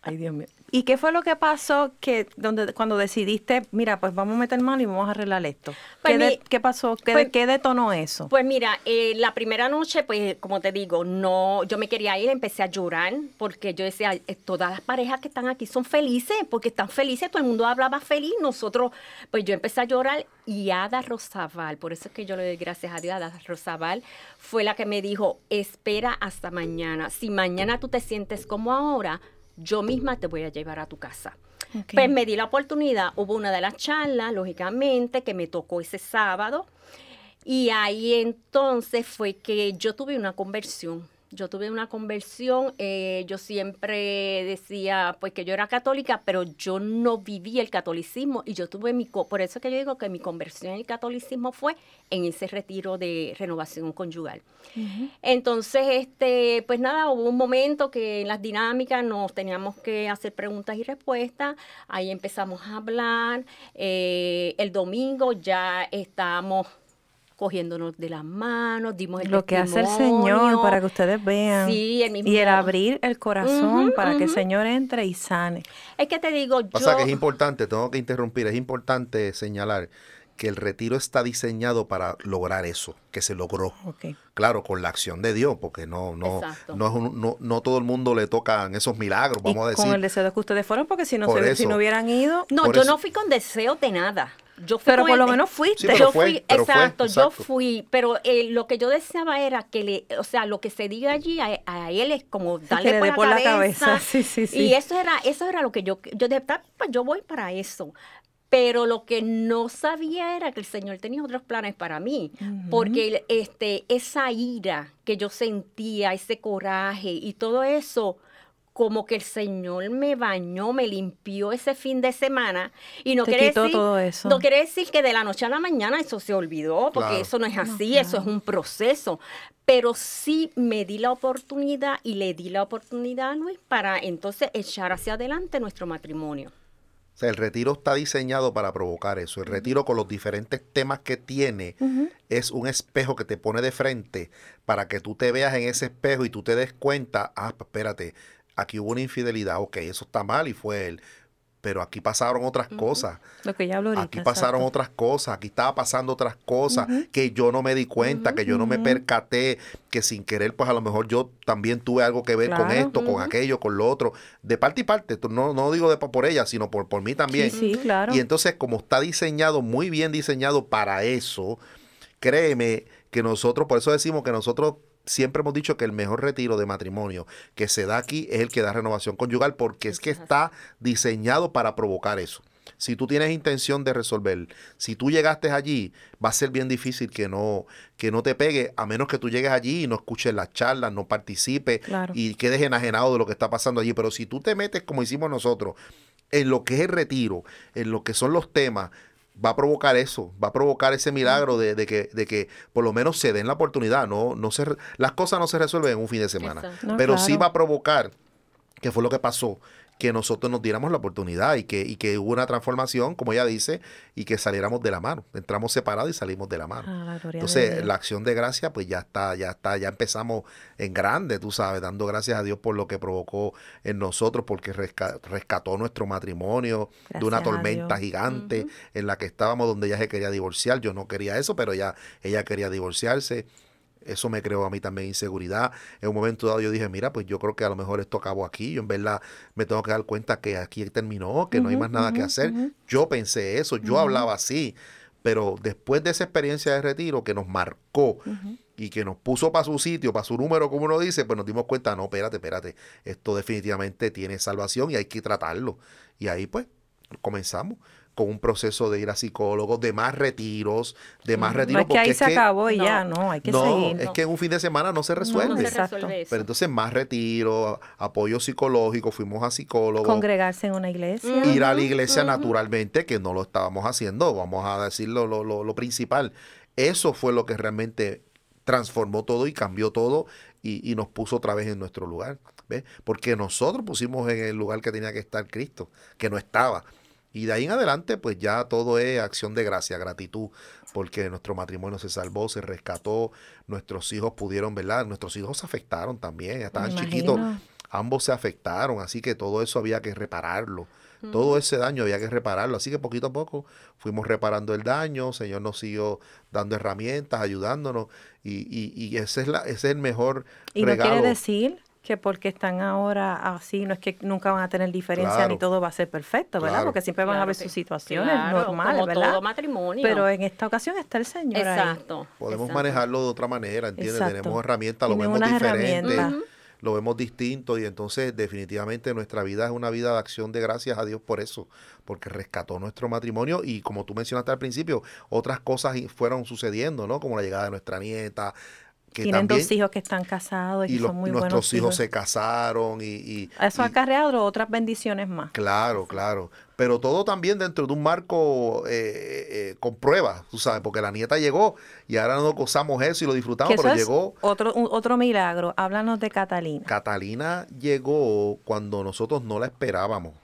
Ay, Dios mío. ¿Y qué fue lo que pasó que donde cuando decidiste, mira, pues vamos a meter mano y vamos a arreglar esto? Pues ¿Qué, de- mi- qué pasó? ¿Qué, pues- qué detonó eso? Pues mira, eh, la primera noche, pues como te digo, no, yo me quería ir, empecé a llorar porque yo decía, eh, todas las parejas que están aquí son felices, porque están felices, todo el mundo hablaba feliz, nosotros, pues yo empecé a llorar y Ada Rosabal, por eso es que yo le doy gracias a Dios, Ada Rosabal fue la que me dijo, espera hasta mañana, si mañana tú te sientes como ahora, yo misma te voy a llevar a tu casa. Pues me di la oportunidad, hubo una de las charlas, lógicamente, que me tocó ese sábado. Y ahí entonces fue que yo tuve una conversión. Yo tuve una conversión, eh, yo siempre decía pues que yo era católica, pero yo no viví el catolicismo y yo tuve mi, co- por eso que yo digo que mi conversión en el catolicismo fue en ese retiro de renovación conyugal. Entonces, este, pues nada, hubo un momento que en las dinámicas nos teníamos que hacer preguntas y respuestas. Ahí empezamos a hablar. Eh, el domingo ya estábamos cogiéndonos de las manos, dimos el Lo que hace el. Señor para que ustedes vean. Sí, el mismo. Y el abrir el corazón para que el. Señor entre y sane. Es que te digo, Pasa yo... que es importante, tengo que interrumpir, es importante señalar que el retiro está diseñado para lograr eso, que se logró. Claro, con la acción de Dios, porque no, no, no, es un- no, no todo el mundo le tocan esos milagros, vamos y a decir. con el deseo de que ustedes fueron, porque si no, Por se- si no hubieran ido. No, Por yo eso- no fui con deseo de nada. Yo fui Pero por lo menos fuiste. Sí, pero yo fue, fui, pero fue, exacto, yo fui, pero eh, lo que yo deseaba era que le, o sea, lo que se diga allí a, a él es como darle le por, la, por la cabeza. cabeza. Sí, sí, sí. Y eso era, eso era lo que yo, yo de pues yo voy para eso. Pero lo que no sabía era que el Señor tenía otros planes para mí, porque este, esa ira que yo sentía, ese coraje y todo eso, como que el Señor me bañó, me limpió ese fin de semana y no Te quiere quitó decir, todo eso. no quiere decir que de la noche a la mañana eso se olvidó, porque Claro. eso no es así, eso es un proceso. Pero sí me di la oportunidad y le di la oportunidad a Luis para entonces echar hacia adelante nuestro matrimonio. O sea, el retiro está diseñado para provocar eso. El retiro con los diferentes temas que tiene es un espejo que te pone de frente para que tú te veas en ese espejo y tú te des cuenta, ah, espérate, aquí hubo una infidelidad, ok, eso está mal y fue él. pero aquí pasaron otras cosas. Lo que ya hablo ahorita, Aquí pasaron exacto. otras cosas, aquí estaba pasando otras cosas que yo no me di cuenta, que yo no me percaté, que sin querer, pues a lo mejor yo también tuve algo que ver con esto, con aquello, con lo otro, de parte y parte. No, no digo de por ella, sino por, por mí también. Sí, sí, claro. Y entonces, como está diseñado, muy bien diseñado para eso, créeme que nosotros, por eso decimos que nosotros siempre hemos dicho que el mejor retiro de matrimonio que se da aquí es el que da renovación conyugal, porque es que está diseñado para provocar eso. Si tú tienes intención de resolver, si tú llegaste allí, va a ser bien difícil que no, que no te pegue, a menos que tú llegues allí y no escuches las charlas, no participes Claro. y quedes enajenado de lo que está pasando allí. Pero si tú te metes, como hicimos nosotros, en lo que es el retiro, en lo que son los temas, va a provocar eso, va a provocar ese milagro de, de que, de que por lo menos se den la oportunidad. No, no se, las cosas no se resuelven en un fin de semana. No, pero sí va a provocar, que fue lo que pasó, que nosotros nos diéramos la oportunidad y que, y que hubo una transformación, como ella dice, y que saliéramos de la mano. Entramos separados y salimos de la mano. Ah, la Entonces, la acción de gracia, pues ya está, ya está, ya empezamos en grande, tú sabes, dando gracias a Dios por lo que provocó en nosotros, porque resca- rescató nuestro matrimonio de una tormenta gigante en la que estábamos, donde ella se quería divorciar. Yo no quería eso, pero ella, ella quería divorciarse. Eso me creó a mí también inseguridad. En un momento dado yo dije, mira, pues yo creo que a lo mejor esto acabó aquí. Yo en verdad me tengo que dar cuenta que aquí terminó, que no hay más nada que hacer. Yo pensé eso, yo hablaba así. Pero después de esa experiencia de retiro que nos marcó y que nos puso para su sitio, para su número, como uno dice, pues nos dimos cuenta, no, espérate, espérate, esto definitivamente tiene salvación y hay que tratarlo. Y ahí pues comenzamos con un proceso de ir a psicólogos, de más retiros, de más No retiros. es que ahí se acabó y no, ya, no, hay que no, seguir. es que en un fin de semana no se resuelve. No se Exacto. resuelve eso. Pero entonces más retiro, apoyo psicológico, fuimos a psicólogos. Congregarse en una iglesia. Ir a la iglesia naturalmente, que no lo estábamos haciendo, vamos a decirlo lo, lo, lo principal. Eso fue lo que realmente transformó todo y cambió todo y, y nos puso otra vez en nuestro lugar. ¿ves? Porque nosotros pusimos en el lugar que tenía que estar Cristo, que no estaba. Y de ahí en adelante, pues ya todo es acción de gracia, gratitud, porque nuestro matrimonio se salvó, se rescató, nuestros hijos pudieron, ¿verdad? Nuestros hijos se afectaron también, estaban chiquitos, ambos se afectaron, así que todo eso había que repararlo. Todo ese daño había que repararlo, así que poquito a poco fuimos reparando el daño, el Señor nos siguió dando herramientas, ayudándonos, y, y, y ese, es la, ese es el mejor Y no regalo. quiere decir que porque están ahora así, no es que nunca van a tener diferencia Claro. ni todo va a ser perfecto, ¿verdad? Claro. Porque siempre van a haber sus situaciones claro, normales, como ¿verdad? todo matrimonio. Pero en esta ocasión está el Señor ahí. Podemos Exacto. exacto. manejarlo de otra manera, ¿entiendes? Exacto. Tenemos herramientas, lo vemos diferente, lo vemos distinto y entonces definitivamente nuestra vida es una vida de acción de gracias a Dios por eso, porque rescató nuestro matrimonio y como tú mencionaste al principio, otras cosas fueron sucediendo, ¿no? Como la llegada de nuestra nieta, que Tienen también dos hijos que están casados y, y los- son muy nuestros buenos hijos se casaron y, y- Eso ha acarreado otras bendiciones más. Claro, claro. Pero todo también dentro de un marco eh, eh, con pruebas, tú sabes, porque la nieta llegó y ahora no gozamos eso y lo disfrutamos, pero llegó. otro, un- otro milagro. Háblanos de Catalina. Catalina llegó cuando nosotros no la esperábamos.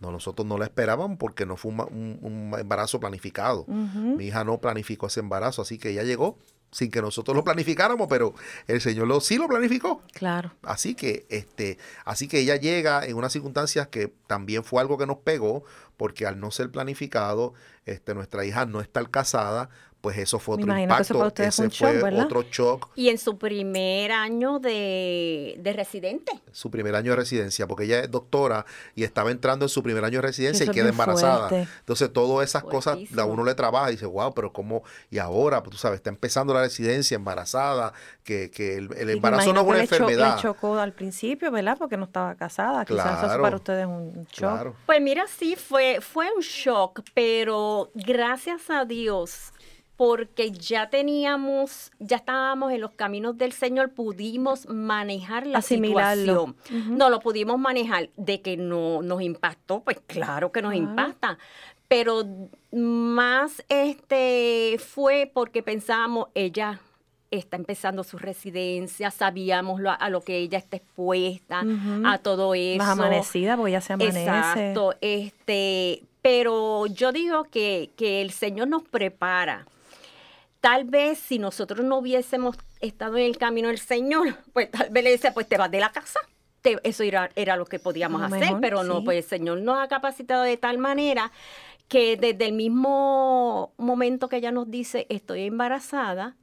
No, nosotros no la esperábamos porque no fue un, ma- un- un embarazo planificado. Mi hija no planificó ese embarazo, así que ella llegó sin que nosotros lo planificáramos, pero el Señor lo, sí lo planificó. Claro. Así que, este, así que ella llega en unas circunstancias que también fue algo que nos pegó, porque al no ser planificado, este, nuestra hija no estar casada, pues eso fue otro que eso impacto. para ustedes fue Ese un shock, fue otro shock, Y en su primer año de, de residente. su primer año de residencia, porque ella es doctora y estaba entrando en su primer año de residencia Eso y queda embarazada. fuerte. Entonces, todas esas cosas, a uno le trabaja y dice, wow, pero cómo, y ahora, pues, tú sabes, está empezando la residencia embarazada, que, que el, embarazo no es una le cho- enfermedad. Le chocó al principio, ¿verdad? Porque no estaba casada. Quizás eso para ustedes es un shock. Claro. Pues mira, sí, fue, fue un shock, pero gracias a Dios, porque ya teníamos, ya estábamos en los caminos del Señor, pudimos manejar la Asimilarlo. situación. No lo pudimos manejar. De que no nos impactó, pues claro que nos impacta. Pero más este fue porque pensábamos, ella está empezando su residencia, sabíamos lo- a lo que ella está expuesta, a todo eso. Más amanecida, porque ya se amanece. Exacto, este, pero yo digo que, que el Señor nos prepara. Tal vez si nosotros no hubiésemos estado en el camino del Señor, pues tal vez le dice, pues te vas de la casa. eso era, era lo que podíamos hacer, mejor, pero no, sí. pues el Señor nos ha capacitado de tal manera que desde el mismo momento que ella nos dice estoy embarazada,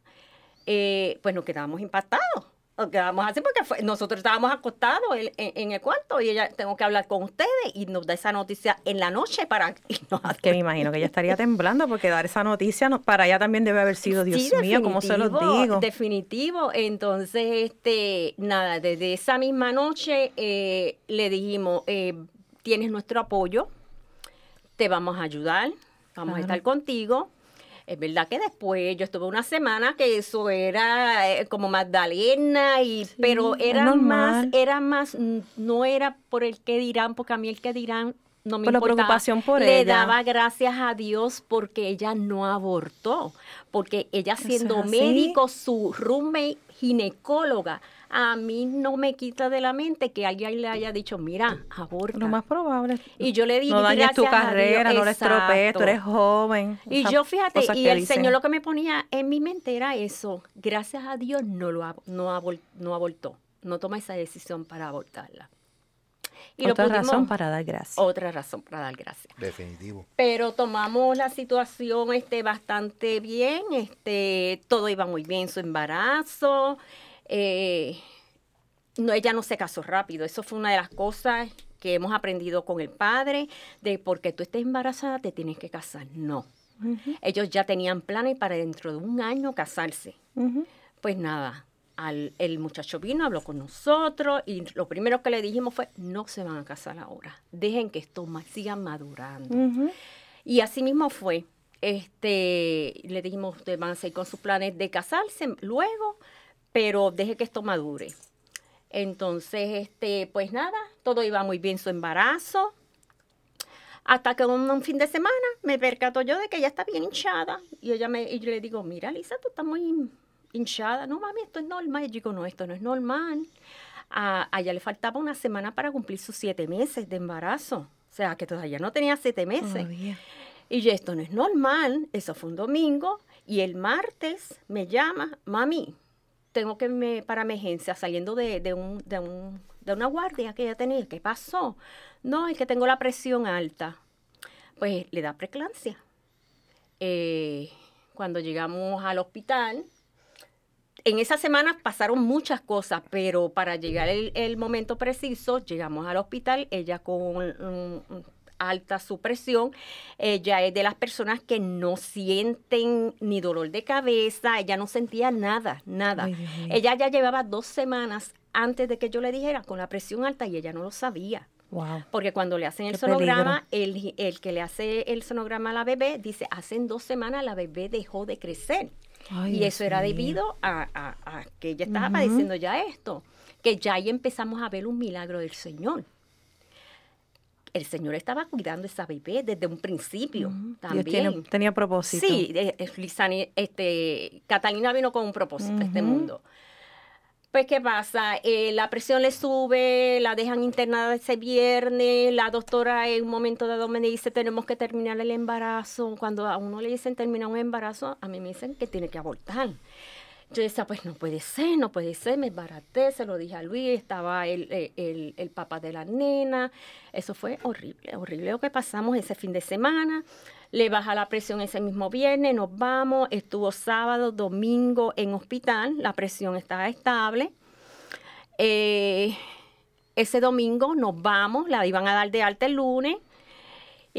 eh, pues nos quedamos impactados. Nos quedamos así porque fue- nosotros estábamos acostados en, el cuarto y ella tengo que hablar con ustedes y nos da esa noticia en la noche para a Que me imagino que ella estaría temblando porque dar esa noticia no- para ella también debe haber sido, Dios Sí, mío, ¿cómo se los digo? Definitivo. Entonces, este, nada, desde esa misma noche eh, le dijimos, eh, tienes nuestro apoyo, te vamos a ayudar, vamos a estar contigo. Es verdad que después yo estuve una semana que eso era eh, como Magdalena, y, pero era más, era más, no era por el que dirán, porque a mí el que dirán no me Por la preocupación por Le ella. daba gracias a Dios porque ella no abortó, porque ella siendo médico, su roommate ginecóloga, a mí no me quita de la mente que alguien le haya dicho, mira, aborta. Lo más probable. Y yo le dije, no dañes tu carrera, no la estropees, tú eres joven. Y yo, fíjate, y el dicen. Señor lo que me ponía en mi mente era eso. Gracias a Dios no lo ab- no, abor- no abortó. No toma esa decisión para abortarla. Y lo Otra pudimos- razón para dar gracias. Otra razón para dar gracias. Definitivo. Pero tomamos la situación este, bastante bien, este, todo iba muy bien, su embarazo. Eh, no, ella no se casó rápido, eso fue una de las cosas que hemos aprendido con el padre, de porque tú estés embarazada te tienes que casar. No, ellos ya tenían planes para dentro de un año casarse. Pues nada, al, el muchacho vino, habló con nosotros y lo primero que le dijimos fue, no se van a casar ahora, dejen que esto siga madurando. Y así mismo fue. Este, le dijimos, ustedes van a seguir con sus planes de casarse luego, pero deje que esto madure. Entonces, este, pues nada, todo iba muy bien su embarazo. Hasta que un, un fin de semana me percato yo de que ella está bien hinchada. Y ella me, y yo le digo, mira, Lisa, tú estás muy hinchada. No, mami, esto es normal. Y yo digo, no, esto no es normal. A, a ella le faltaba una semana para cumplir sus siete meses de embarazo. O sea, que todavía no tenía siete meses. Todavía. Y yo, esto no es normal, eso fue un domingo, y el martes me llama, mami, tengo que irme para emergencia saliendo de, de, un, de, un- de una guardia que ella tenía. ¿Qué pasó? No, es que tengo la presión alta. Pues le da preeclampsia. Eh, cuando llegamos al hospital, en esa semana pasaron muchas cosas, pero para llegar el, el momento preciso, llegamos al hospital, ella con mm, alta su presión, ella es de las personas que no sienten ni dolor de cabeza, ella no sentía nada, nada. Ay, ella ya llevaba dos semanas antes de que yo le dijera con la presión alta y ella no lo sabía. Wow. Porque cuando le hacen el Qué sonograma, el, el que le hace el sonograma a la bebé dice, hace dos semanas la bebé dejó de crecer. Ay, y eso era debido a, a- a que ella estaba padeciendo ya esto, que ya ahí empezamos a ver un milagro del Señor. El Señor estaba cuidando esa bebé desde un principio Dios también. tiene- tenía propósito. Sí, eh, eh, Lizani- este, Catalina vino con un propósito a este mundo. Pues, ¿qué pasa? Eh, la presión le sube, la dejan internada ese viernes, la doctora en un momento dado me dice, tenemos que terminar el embarazo. Cuando a uno le dicen terminar un embarazo, a mí me dicen que tiene que abortar. Yo decía, pues no puede ser, no puede ser, me embaraté, se lo dije a Luis, estaba el, el, el- el papá de la nena. Eso fue horrible, horrible lo que pasamos ese fin de semana. Le baja la presión ese mismo viernes, nos vamos, estuvo sábado, domingo en hospital, la presión estaba estable. Eh, ese domingo nos vamos, la iban a dar de alta el lunes.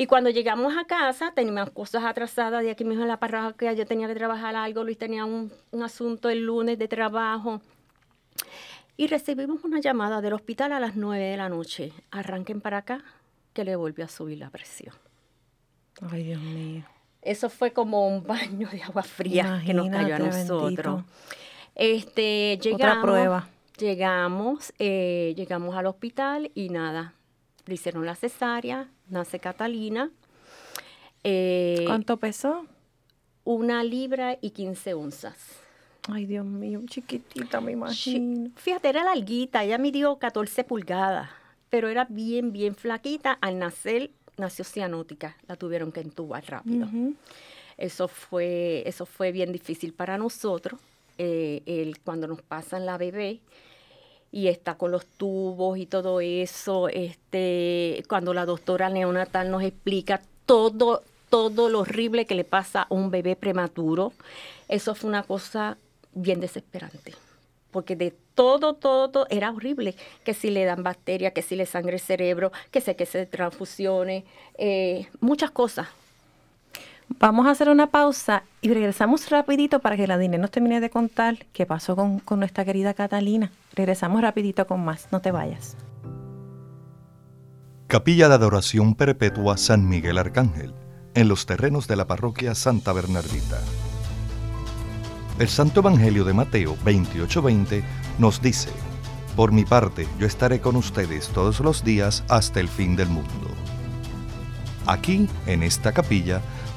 Y cuando llegamos a casa, teníamos cosas atrasadas de aquí mismo en la parroquia. Yo tenía que trabajar algo, Luis tenía un, un asunto el lunes de trabajo. Y recibimos una llamada del hospital a las 9 de la noche. Arranquen para acá, que le volvió a subir la presión. Ay, Dios mío. Eso fue como un baño de agua fría que nos cayó a nosotros. bendito. Este, llegamos, Otra prueba. Llegamos, eh, llegamos al hospital y nada. Le hicieron la cesárea, nace Catalina. Eh, ¿Cuánto pesó? Una libra y 15 onzas. Ay, Dios mío, chiquitita, me imagino. Fíjate, era larguita, ella midió 14 pulgadas, pero era bien, bien flaquita. Al nacer, nació cianótica, la tuvieron que entubar rápido. Eso fue, eso fue bien difícil para nosotros. eh, el, cuando nos pasan la bebé, y está con los tubos y todo eso, este, cuando la doctora neonatal nos explica todo, todo lo horrible que le pasa a un bebé prematuro, eso fue una cosa bien desesperante. Porque de todo, todo, todo era horrible. Que si le dan bacterias, que si le sangre el cerebro, que se que se transfusiones, eh, muchas cosas. Vamos a hacer una pausa y regresamos rapidito para que la Dine nos termine de contar qué pasó con, con nuestra querida Catalina. Regresamos rapidito con más, no te vayas. Capilla de Adoración Perpetua San Miguel Arcángel, en los terrenos de la parroquia Santa Bernardita. El Santo Evangelio de Mateo 28:20 nos dice, Por mi parte, yo estaré con ustedes todos los días hasta el fin del mundo. Aquí, en esta capilla,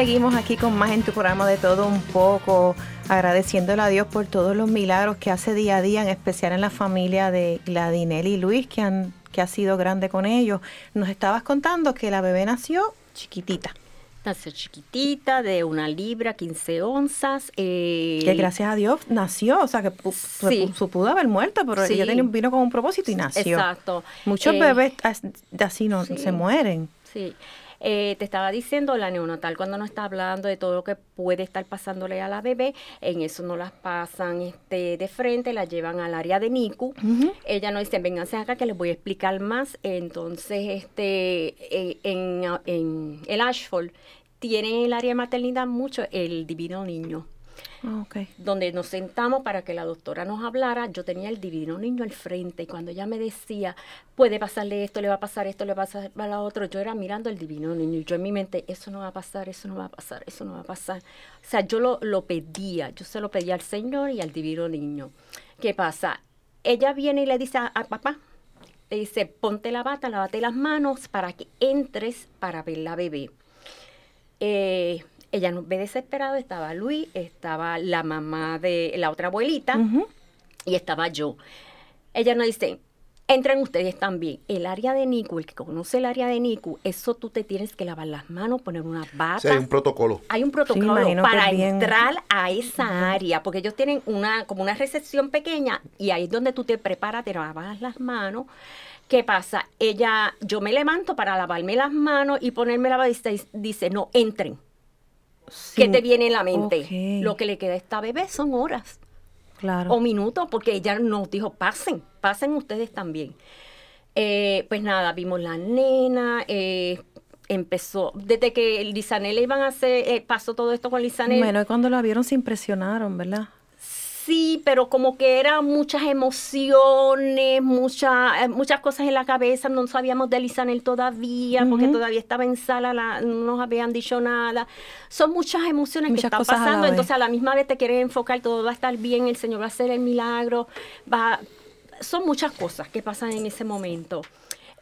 Seguimos aquí con más en tu programa de todo un poco, agradeciéndole a Dios por todos los milagros que hace día a día, en especial en la familia de Gladinel y Luis, que, han, que ha sido grande con ellos. Nos estabas contando que la bebé nació chiquitita. Nació chiquitita, de una libra, 15 onzas. Eh, que gracias a Dios nació, o sea que se, pudo haber muerto, pero ella vino con un propósito y nació. Exacto. Muchos eh, bebés así no se mueren. Sí. Eh, te estaba diciendo, la neonatal cuando nos está hablando de todo lo que puede estar pasándole a la bebé, en eso no las pasan este, de frente, la llevan al área de NICU. Ella nos dice, vénganse acá que les voy a explicar más. Entonces, este, eh, en, en el Ashford tiene el área de maternidad mucho el divino niño. Ah, donde nos sentamos para que la doctora nos hablara, yo tenía el divino niño al frente y cuando ella me decía, puede pasarle esto, le va a pasar esto, le va a pasar a otro, yo era mirando el divino niño y yo en mi mente, eso no va a pasar, eso no va a pasar, eso no va a pasar. O sea, yo lo, lo pedía, yo se lo pedía al Señor y al divino niño. ¿Qué pasa? Ella viene y le dice a, papá, le dice, ponte la bata, lávate las manos para que entres para ver la bebé. Eh, ella nos ve desesperado, estaba Luis, estaba la mamá de la otra abuelita y estaba yo. Ella nos dice, entren ustedes también. El área de NICU, el que conoce el área de NICU, eso tú te tienes que lavar las manos, poner una bata. Sí, hay un protocolo. Hay un protocolo para entrar a esa área, porque ellos tienen una como una recepción pequeña y ahí es donde tú te preparas, te lavas las manos. ¿Qué pasa? Ella, yo me levanto para lavarme las manos y ponerme la bata y dice, no, entren ¿Qué te viene en la mente? Lo que le queda a esta bebé son horas. Claro. O minutos, porque ella nos dijo, pasen, pasen ustedes también. Eh, pues nada, vimos la nena, eh, empezó, desde que Lisanel le iban a hacer, eh, pasó todo esto con Lisanel. Bueno, y cuando la vieron se impresionaron, ¿verdad? Sí, pero como que eran muchas emociones, muchas, eh, muchas cosas en la cabeza, no sabíamos de Lisanel todavía, porque todavía estaba en sala, no nos habían dicho nada. Son muchas emociones que están pasando, entonces a la misma vez te quieres enfocar, todo va a estar bien, el Señor va a hacer el milagro, va, son muchas cosas que pasan en ese momento.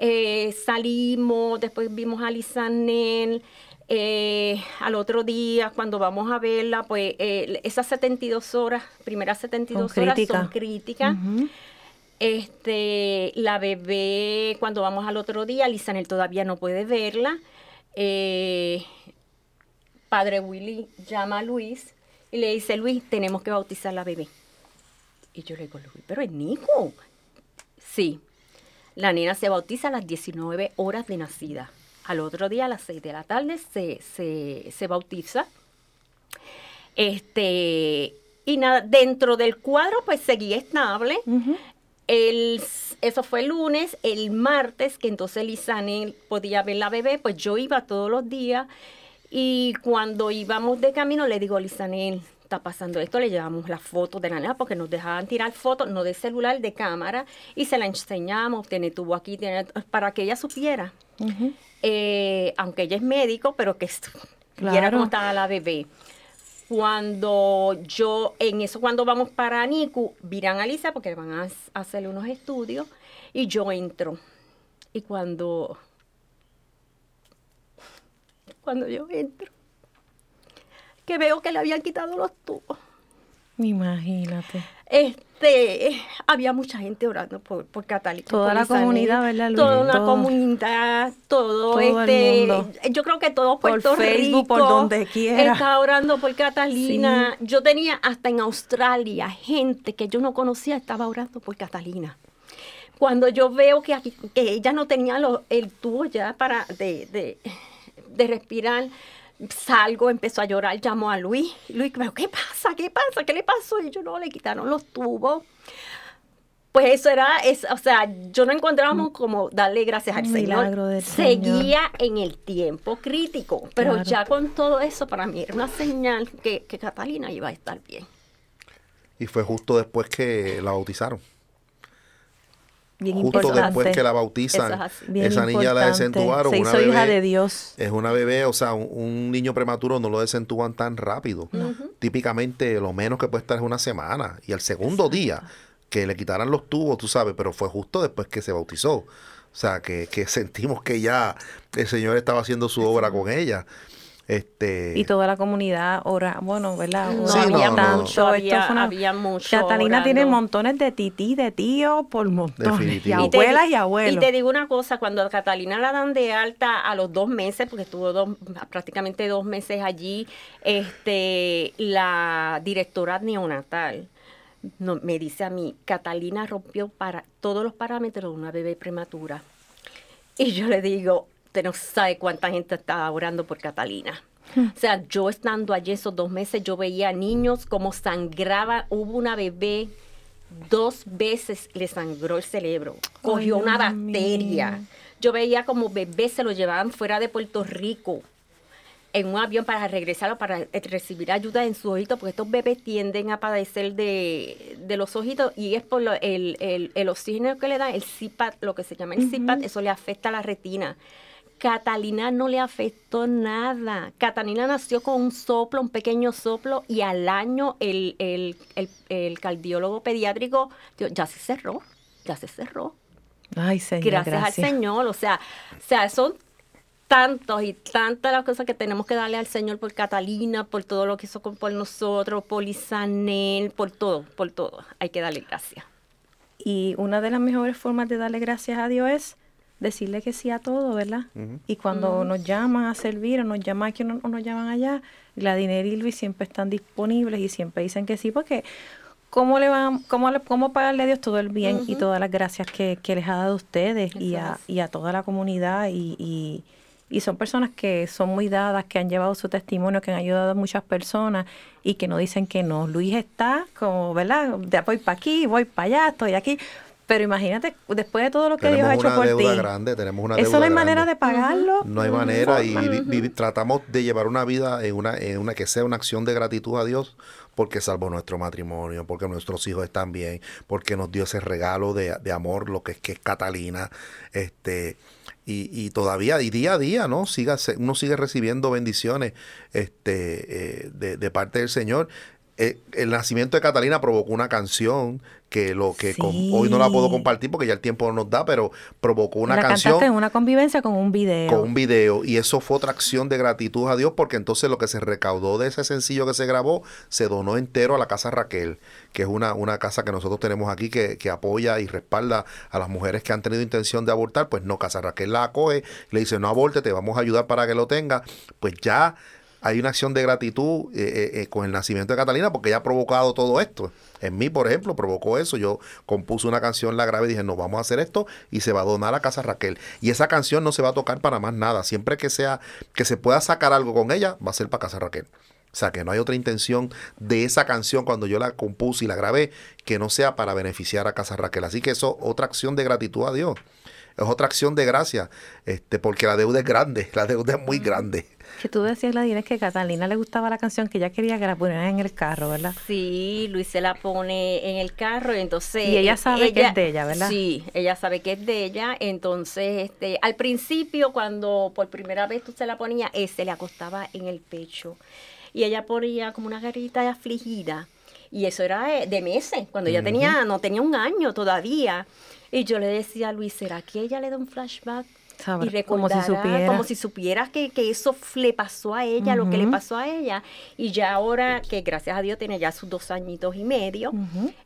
Eh, salimos, después vimos a Lisanel, eh, al otro día, cuando vamos a verla, pues eh, esas 72 horas, primeras 72 horas son críticas. Este, la bebé, cuando vamos al otro día, Lisanel todavía no puede verla. Eh, padre Willy llama a Luis y le dice, Luis, tenemos que bautizar a la bebé. Y yo le digo, Luis, pero es Nico. Sí. La nena se bautiza a las 19 horas de nacida. Al otro día, a las 6 de la tarde, se, se, se bautiza. Este, y nada, dentro del cuadro, pues seguía estable. El, eso fue el lunes, el martes, que entonces Lisanel podía ver la bebé, pues yo iba todos los días. Y cuando íbamos de camino, le digo, Lisanel, está pasando esto, le llevamos las fotos de la nena porque nos dejaban tirar fotos, no de celular, de cámara, y se la enseñamos, tiene tuvo aquí, tiene, para que ella supiera. Eh, aunque ella es médico, pero que viera cómo estaba la bebé. Cuando yo, en eso, cuando vamos para Niku, miran a Lisa porque van a hacerle unos estudios y yo entro. Y cuando, cuando yo entro, que veo que le habían quitado los tubos. Imagínate. Este, había mucha gente orando por, por Catalina. Toda la comunidad, ¿verdad, Toda la comunidad, todo, este, yo creo que todo Puerto por Facebook, por donde quiera. Está orando por Catalina. Yo tenía hasta en Australia gente que yo no conocía estaba orando por Catalina. Cuando yo veo que, que ella no tenía el tubo ya para de, de, de respirar, salgo, empezó a llorar, llamó a Luis. Luis, ¿qué pasa? ¿Qué pasa? ¿Qué le pasó? Y yo no, le quitaron los tubos. Pues eso era, es, o sea, yo no encontrábamos como darle gracias al Señor. Seguía en el tiempo crítico, pero ya con todo eso para mí era una señal que, que Catalina iba a estar bien. Y fue justo después que la bautizaron. Bien Justo después que la bautizan, esa niña la desentubaron. Se hizo hija de Dios. Es una bebé, o sea, un, niño prematuro no lo desentuban tan rápido. Típicamente lo menos que puede estar es una semana. Y el segundo día que le quitaran los tubos, tú sabes, pero fue justo después que se bautizó. O sea, que, que sentimos que ya el Señor estaba haciendo su obra con ella. Este... Y toda la comunidad ora, bueno, ¿verdad? Sí, había, mucho, había, mucho Catalina tiene montones de tití, de tío, por montones. Y abuelas y, abuelos. Y te digo una cosa, cuando a Catalina la dan de alta a los dos meses, porque estuvo dos, prácticamente dos meses allí, este, la directora neonatal no, me dice a mí, Catalina rompió para todos los parámetros de una bebé prematura. Y yo le digo, usted no sabe cuánta gente estaba orando por Catalina. Hmm. O sea, yo estando allí esos dos meses, yo veía niños como sangraba. Hubo una bebé, dos veces le sangró el cerebro. Cogió una bacteria. Yo veía como bebés se lo llevaban fuera de Puerto Rico en un avión para regresar o para recibir ayuda en su ojito, porque estos bebés tienden a padecer de, los ojitos y es por el, el, oxígeno que le da, el CPAP, lo que se llama el CPAP, eso le afecta a la retina. Catalina no le afectó nada. Catalina nació con un soplo, un pequeño soplo, y al año el, el, cardiólogo pediátrico ya se cerró, ya se cerró. Ay, Señor. Gracias, al Señor. O sea, o sea, son tantos y tantas las cosas que tenemos que darle al Señor por Catalina, por todo lo que hizo por nosotros, por Lisanel, por todo, por todo. Hay que darle gracias. Y una de las mejores formas de darle gracias a Dios es decirle que sí a todo, ¿verdad? Y cuando nos llaman a servir o nos llaman aquí o, nos llaman allá, la dinero y Luis siempre están disponibles y siempre dicen que sí, porque ¿cómo le van, cómo, le, cómo pagarle a Dios todo el bien y todas las gracias que, que, les ha dado a ustedes y a, y a, toda la comunidad y, y, y, son personas que son muy dadas, que han llevado su testimonio, que han ayudado a muchas personas y que no dicen que no. Luis está como, ¿verdad? De voy para aquí, voy para allá, estoy aquí pero imagínate, después de todo lo que Dios ha hecho por ti. Grande, tenemos una Eso no hay manera de pagarlo. No hay manera y tratamos de llevar una vida en una, en una que sea una acción de gratitud a Dios porque salvó nuestro matrimonio, porque nuestros hijos están bien, porque nos dio ese regalo de, amor, lo que es que es Catalina, este y, y, todavía y día a día, ¿no? Siga, uno sigue recibiendo bendiciones este eh, de, de parte del Señor eh, el nacimiento de Catalina provocó una canción que lo que hoy no la puedo compartir porque ya el tiempo no nos da, pero provocó una la canción. en una convivencia con un video. Con un video. Y eso fue otra acción de gratitud a Dios porque entonces lo que se recaudó de ese sencillo que se grabó se donó entero a la Casa Raquel, que es una, una casa que nosotros tenemos aquí que, que apoya y respalda a las mujeres que han tenido intención de abortar. Pues no, Casa Raquel la acoge, le dice no aborte, te vamos a ayudar para que lo tenga. Pues ya hay una acción de gratitud eh, eh, con el nacimiento de Catalina porque ella ha provocado todo esto. En mí, por ejemplo, provocó eso. Yo compuse una canción, la grabé y dije, no, vamos a hacer esto y se va a donar a Casa Raquel. Y esa canción no se va a tocar para más nada. Siempre que sea, que se pueda sacar algo con ella, va a ser para Casa Raquel. O sea, que no hay otra intención de esa canción cuando yo la compuse y la grabé que no sea para beneficiar a Casa Raquel. Así que eso, otra acción de gratitud a Dios. Es otra acción de gracia, este, porque la deuda es grande, la deuda es muy grande. Que tú decías, Gladys, que a Catalina le gustaba la canción que ella quería que la pusieran en el carro, ¿verdad? Sí, Luis se la pone en el carro, entonces... Y ella sabe que es de ella, ¿verdad? Sí, ella sabe que es de ella, entonces, este, al principio, cuando por primera vez tú se la ponía, eh, se le acostaba en el pecho y ella ponía como una garrita afligida. Y eso era de meses, cuando ella tenía, no tenía un año todavía. Y yo le decía a Luis, ¿será que ella le da un flashback y como si supiera, como si supiera que, eso le pasó a ella, lo que le pasó a ella. Y ya ahora, que gracias a Dios tiene ya sus dos añitos y medio,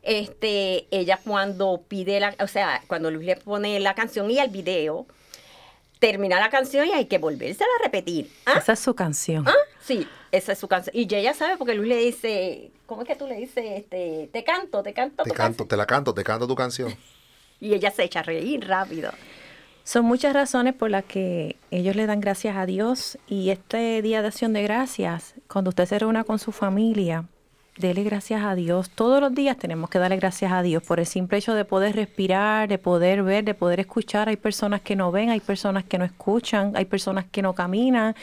este, ella cuando pide la, o sea, cuando Luis le pone la canción y el video, termina la canción y hay que volvérsela a repetir. ¿Ah? Esa es su canción. ¿Ah? Sí, esa es su canción. Y ella sabe porque Luis le dice, ¿cómo es que tú le dices? Este, te canto, te canto. Te canto, te la canto, te canto tu canción. y ella se echa a reír rápido. Son muchas razones por las que ellos le dan gracias a Dios y este día de acción de gracias, cuando usted se reúna con su familia, dele gracias a Dios. Todos los días tenemos que darle gracias a Dios por el simple hecho de poder respirar, de poder ver, de poder escuchar. Hay personas que no ven, hay personas que no escuchan, hay personas que no caminan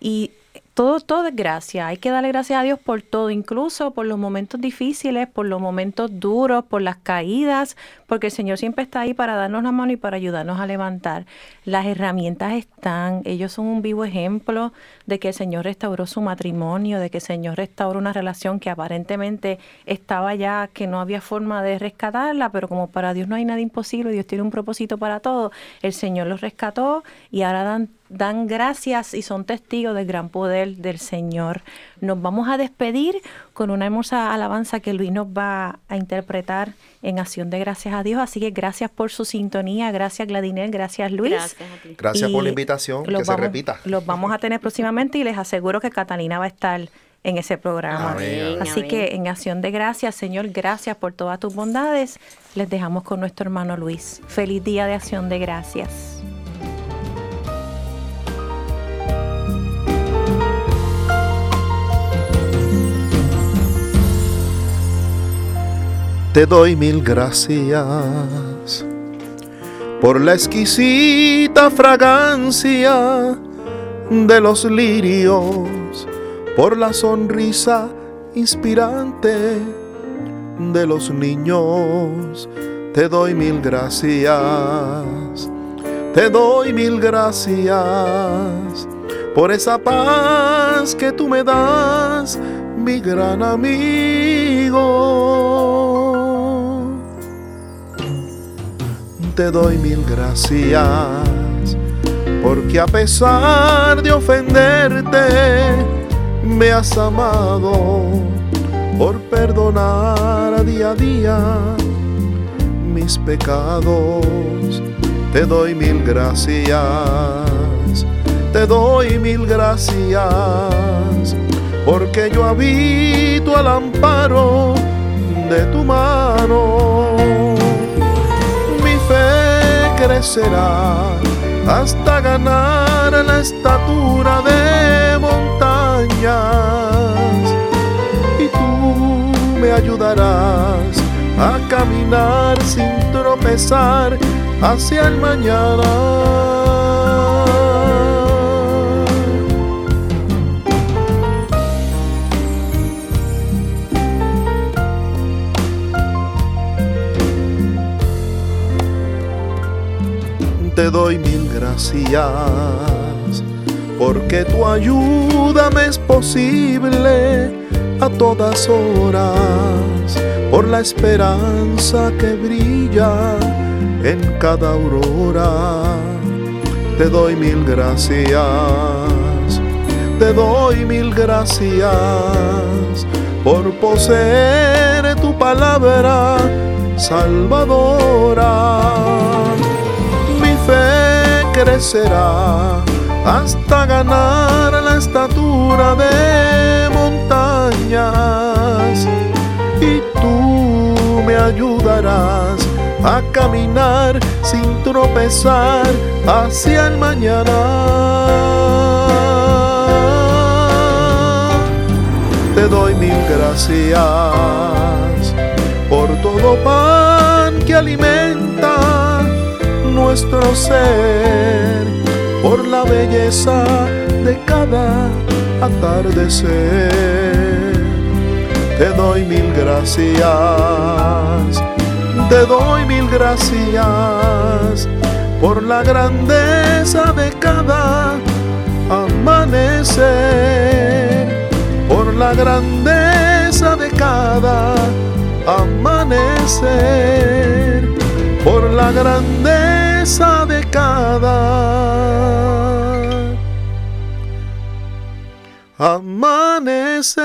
y todo, todo es gracia. Hay que darle gracias a Dios por todo, incluso por los momentos difíciles, por los momentos duros, por las caídas, porque el Señor siempre está ahí para darnos la mano y para ayudarnos a levantar. Las herramientas están, ellos son un vivo ejemplo de que el Señor restauró su matrimonio, de que el Señor restauró una relación que aparentemente estaba ya, que no había forma de rescatarla, pero como para Dios no hay nada imposible, Dios tiene un propósito para todo, el Señor los rescató y ahora dan dan gracias y son testigos del gran poder del Señor. Nos vamos a despedir con una hermosa alabanza que Luis nos va a interpretar en acción de gracias a Dios. Así que gracias por su sintonía, gracias Gladinel, gracias Luis. Gracias, por la invitación, que se repita. Los vamos a tener próximamente y les aseguro que Catalina va a estar en ese programa. Así que en acción de gracias, Señor, gracias por todas tus bondades. Les dejamos con nuestro hermano Luis. Feliz día de acción de gracias. Te doy mil gracias por la exquisita fragancia de los lirios, por la sonrisa inspirante de los niños. Te doy mil gracias, te doy mil gracias por esa paz que tú me das, mi gran amigo. Te doy mil gracias, porque a pesar de ofenderte, me has amado por perdonar a día a día mis pecados. Te doy mil gracias, te doy mil gracias, porque yo habito al amparo de tu mano crecerá hasta ganar la estatura de montañas. Y tú me ayudarás a caminar sin tropezar hacia el mañana. Te doy mil gracias, porque tu ayuda me es posible a todas horas, por la esperanza que brilla en cada aurora. Te doy mil gracias, te doy mil gracias por poseer tu palabra salvadora crecerá hasta ganar la estatura de montañas y tú me ayudarás a caminar sin tropezar hacia el mañana. te doy mil gracias por todo pan que alimenta nuestro ser, por la belleza de cada atardecer. Te doy mil gracias, te doy mil gracias por la grandeza de cada amanecer por la grandeza de cada amanecer, por la grandeza de cada amanecer.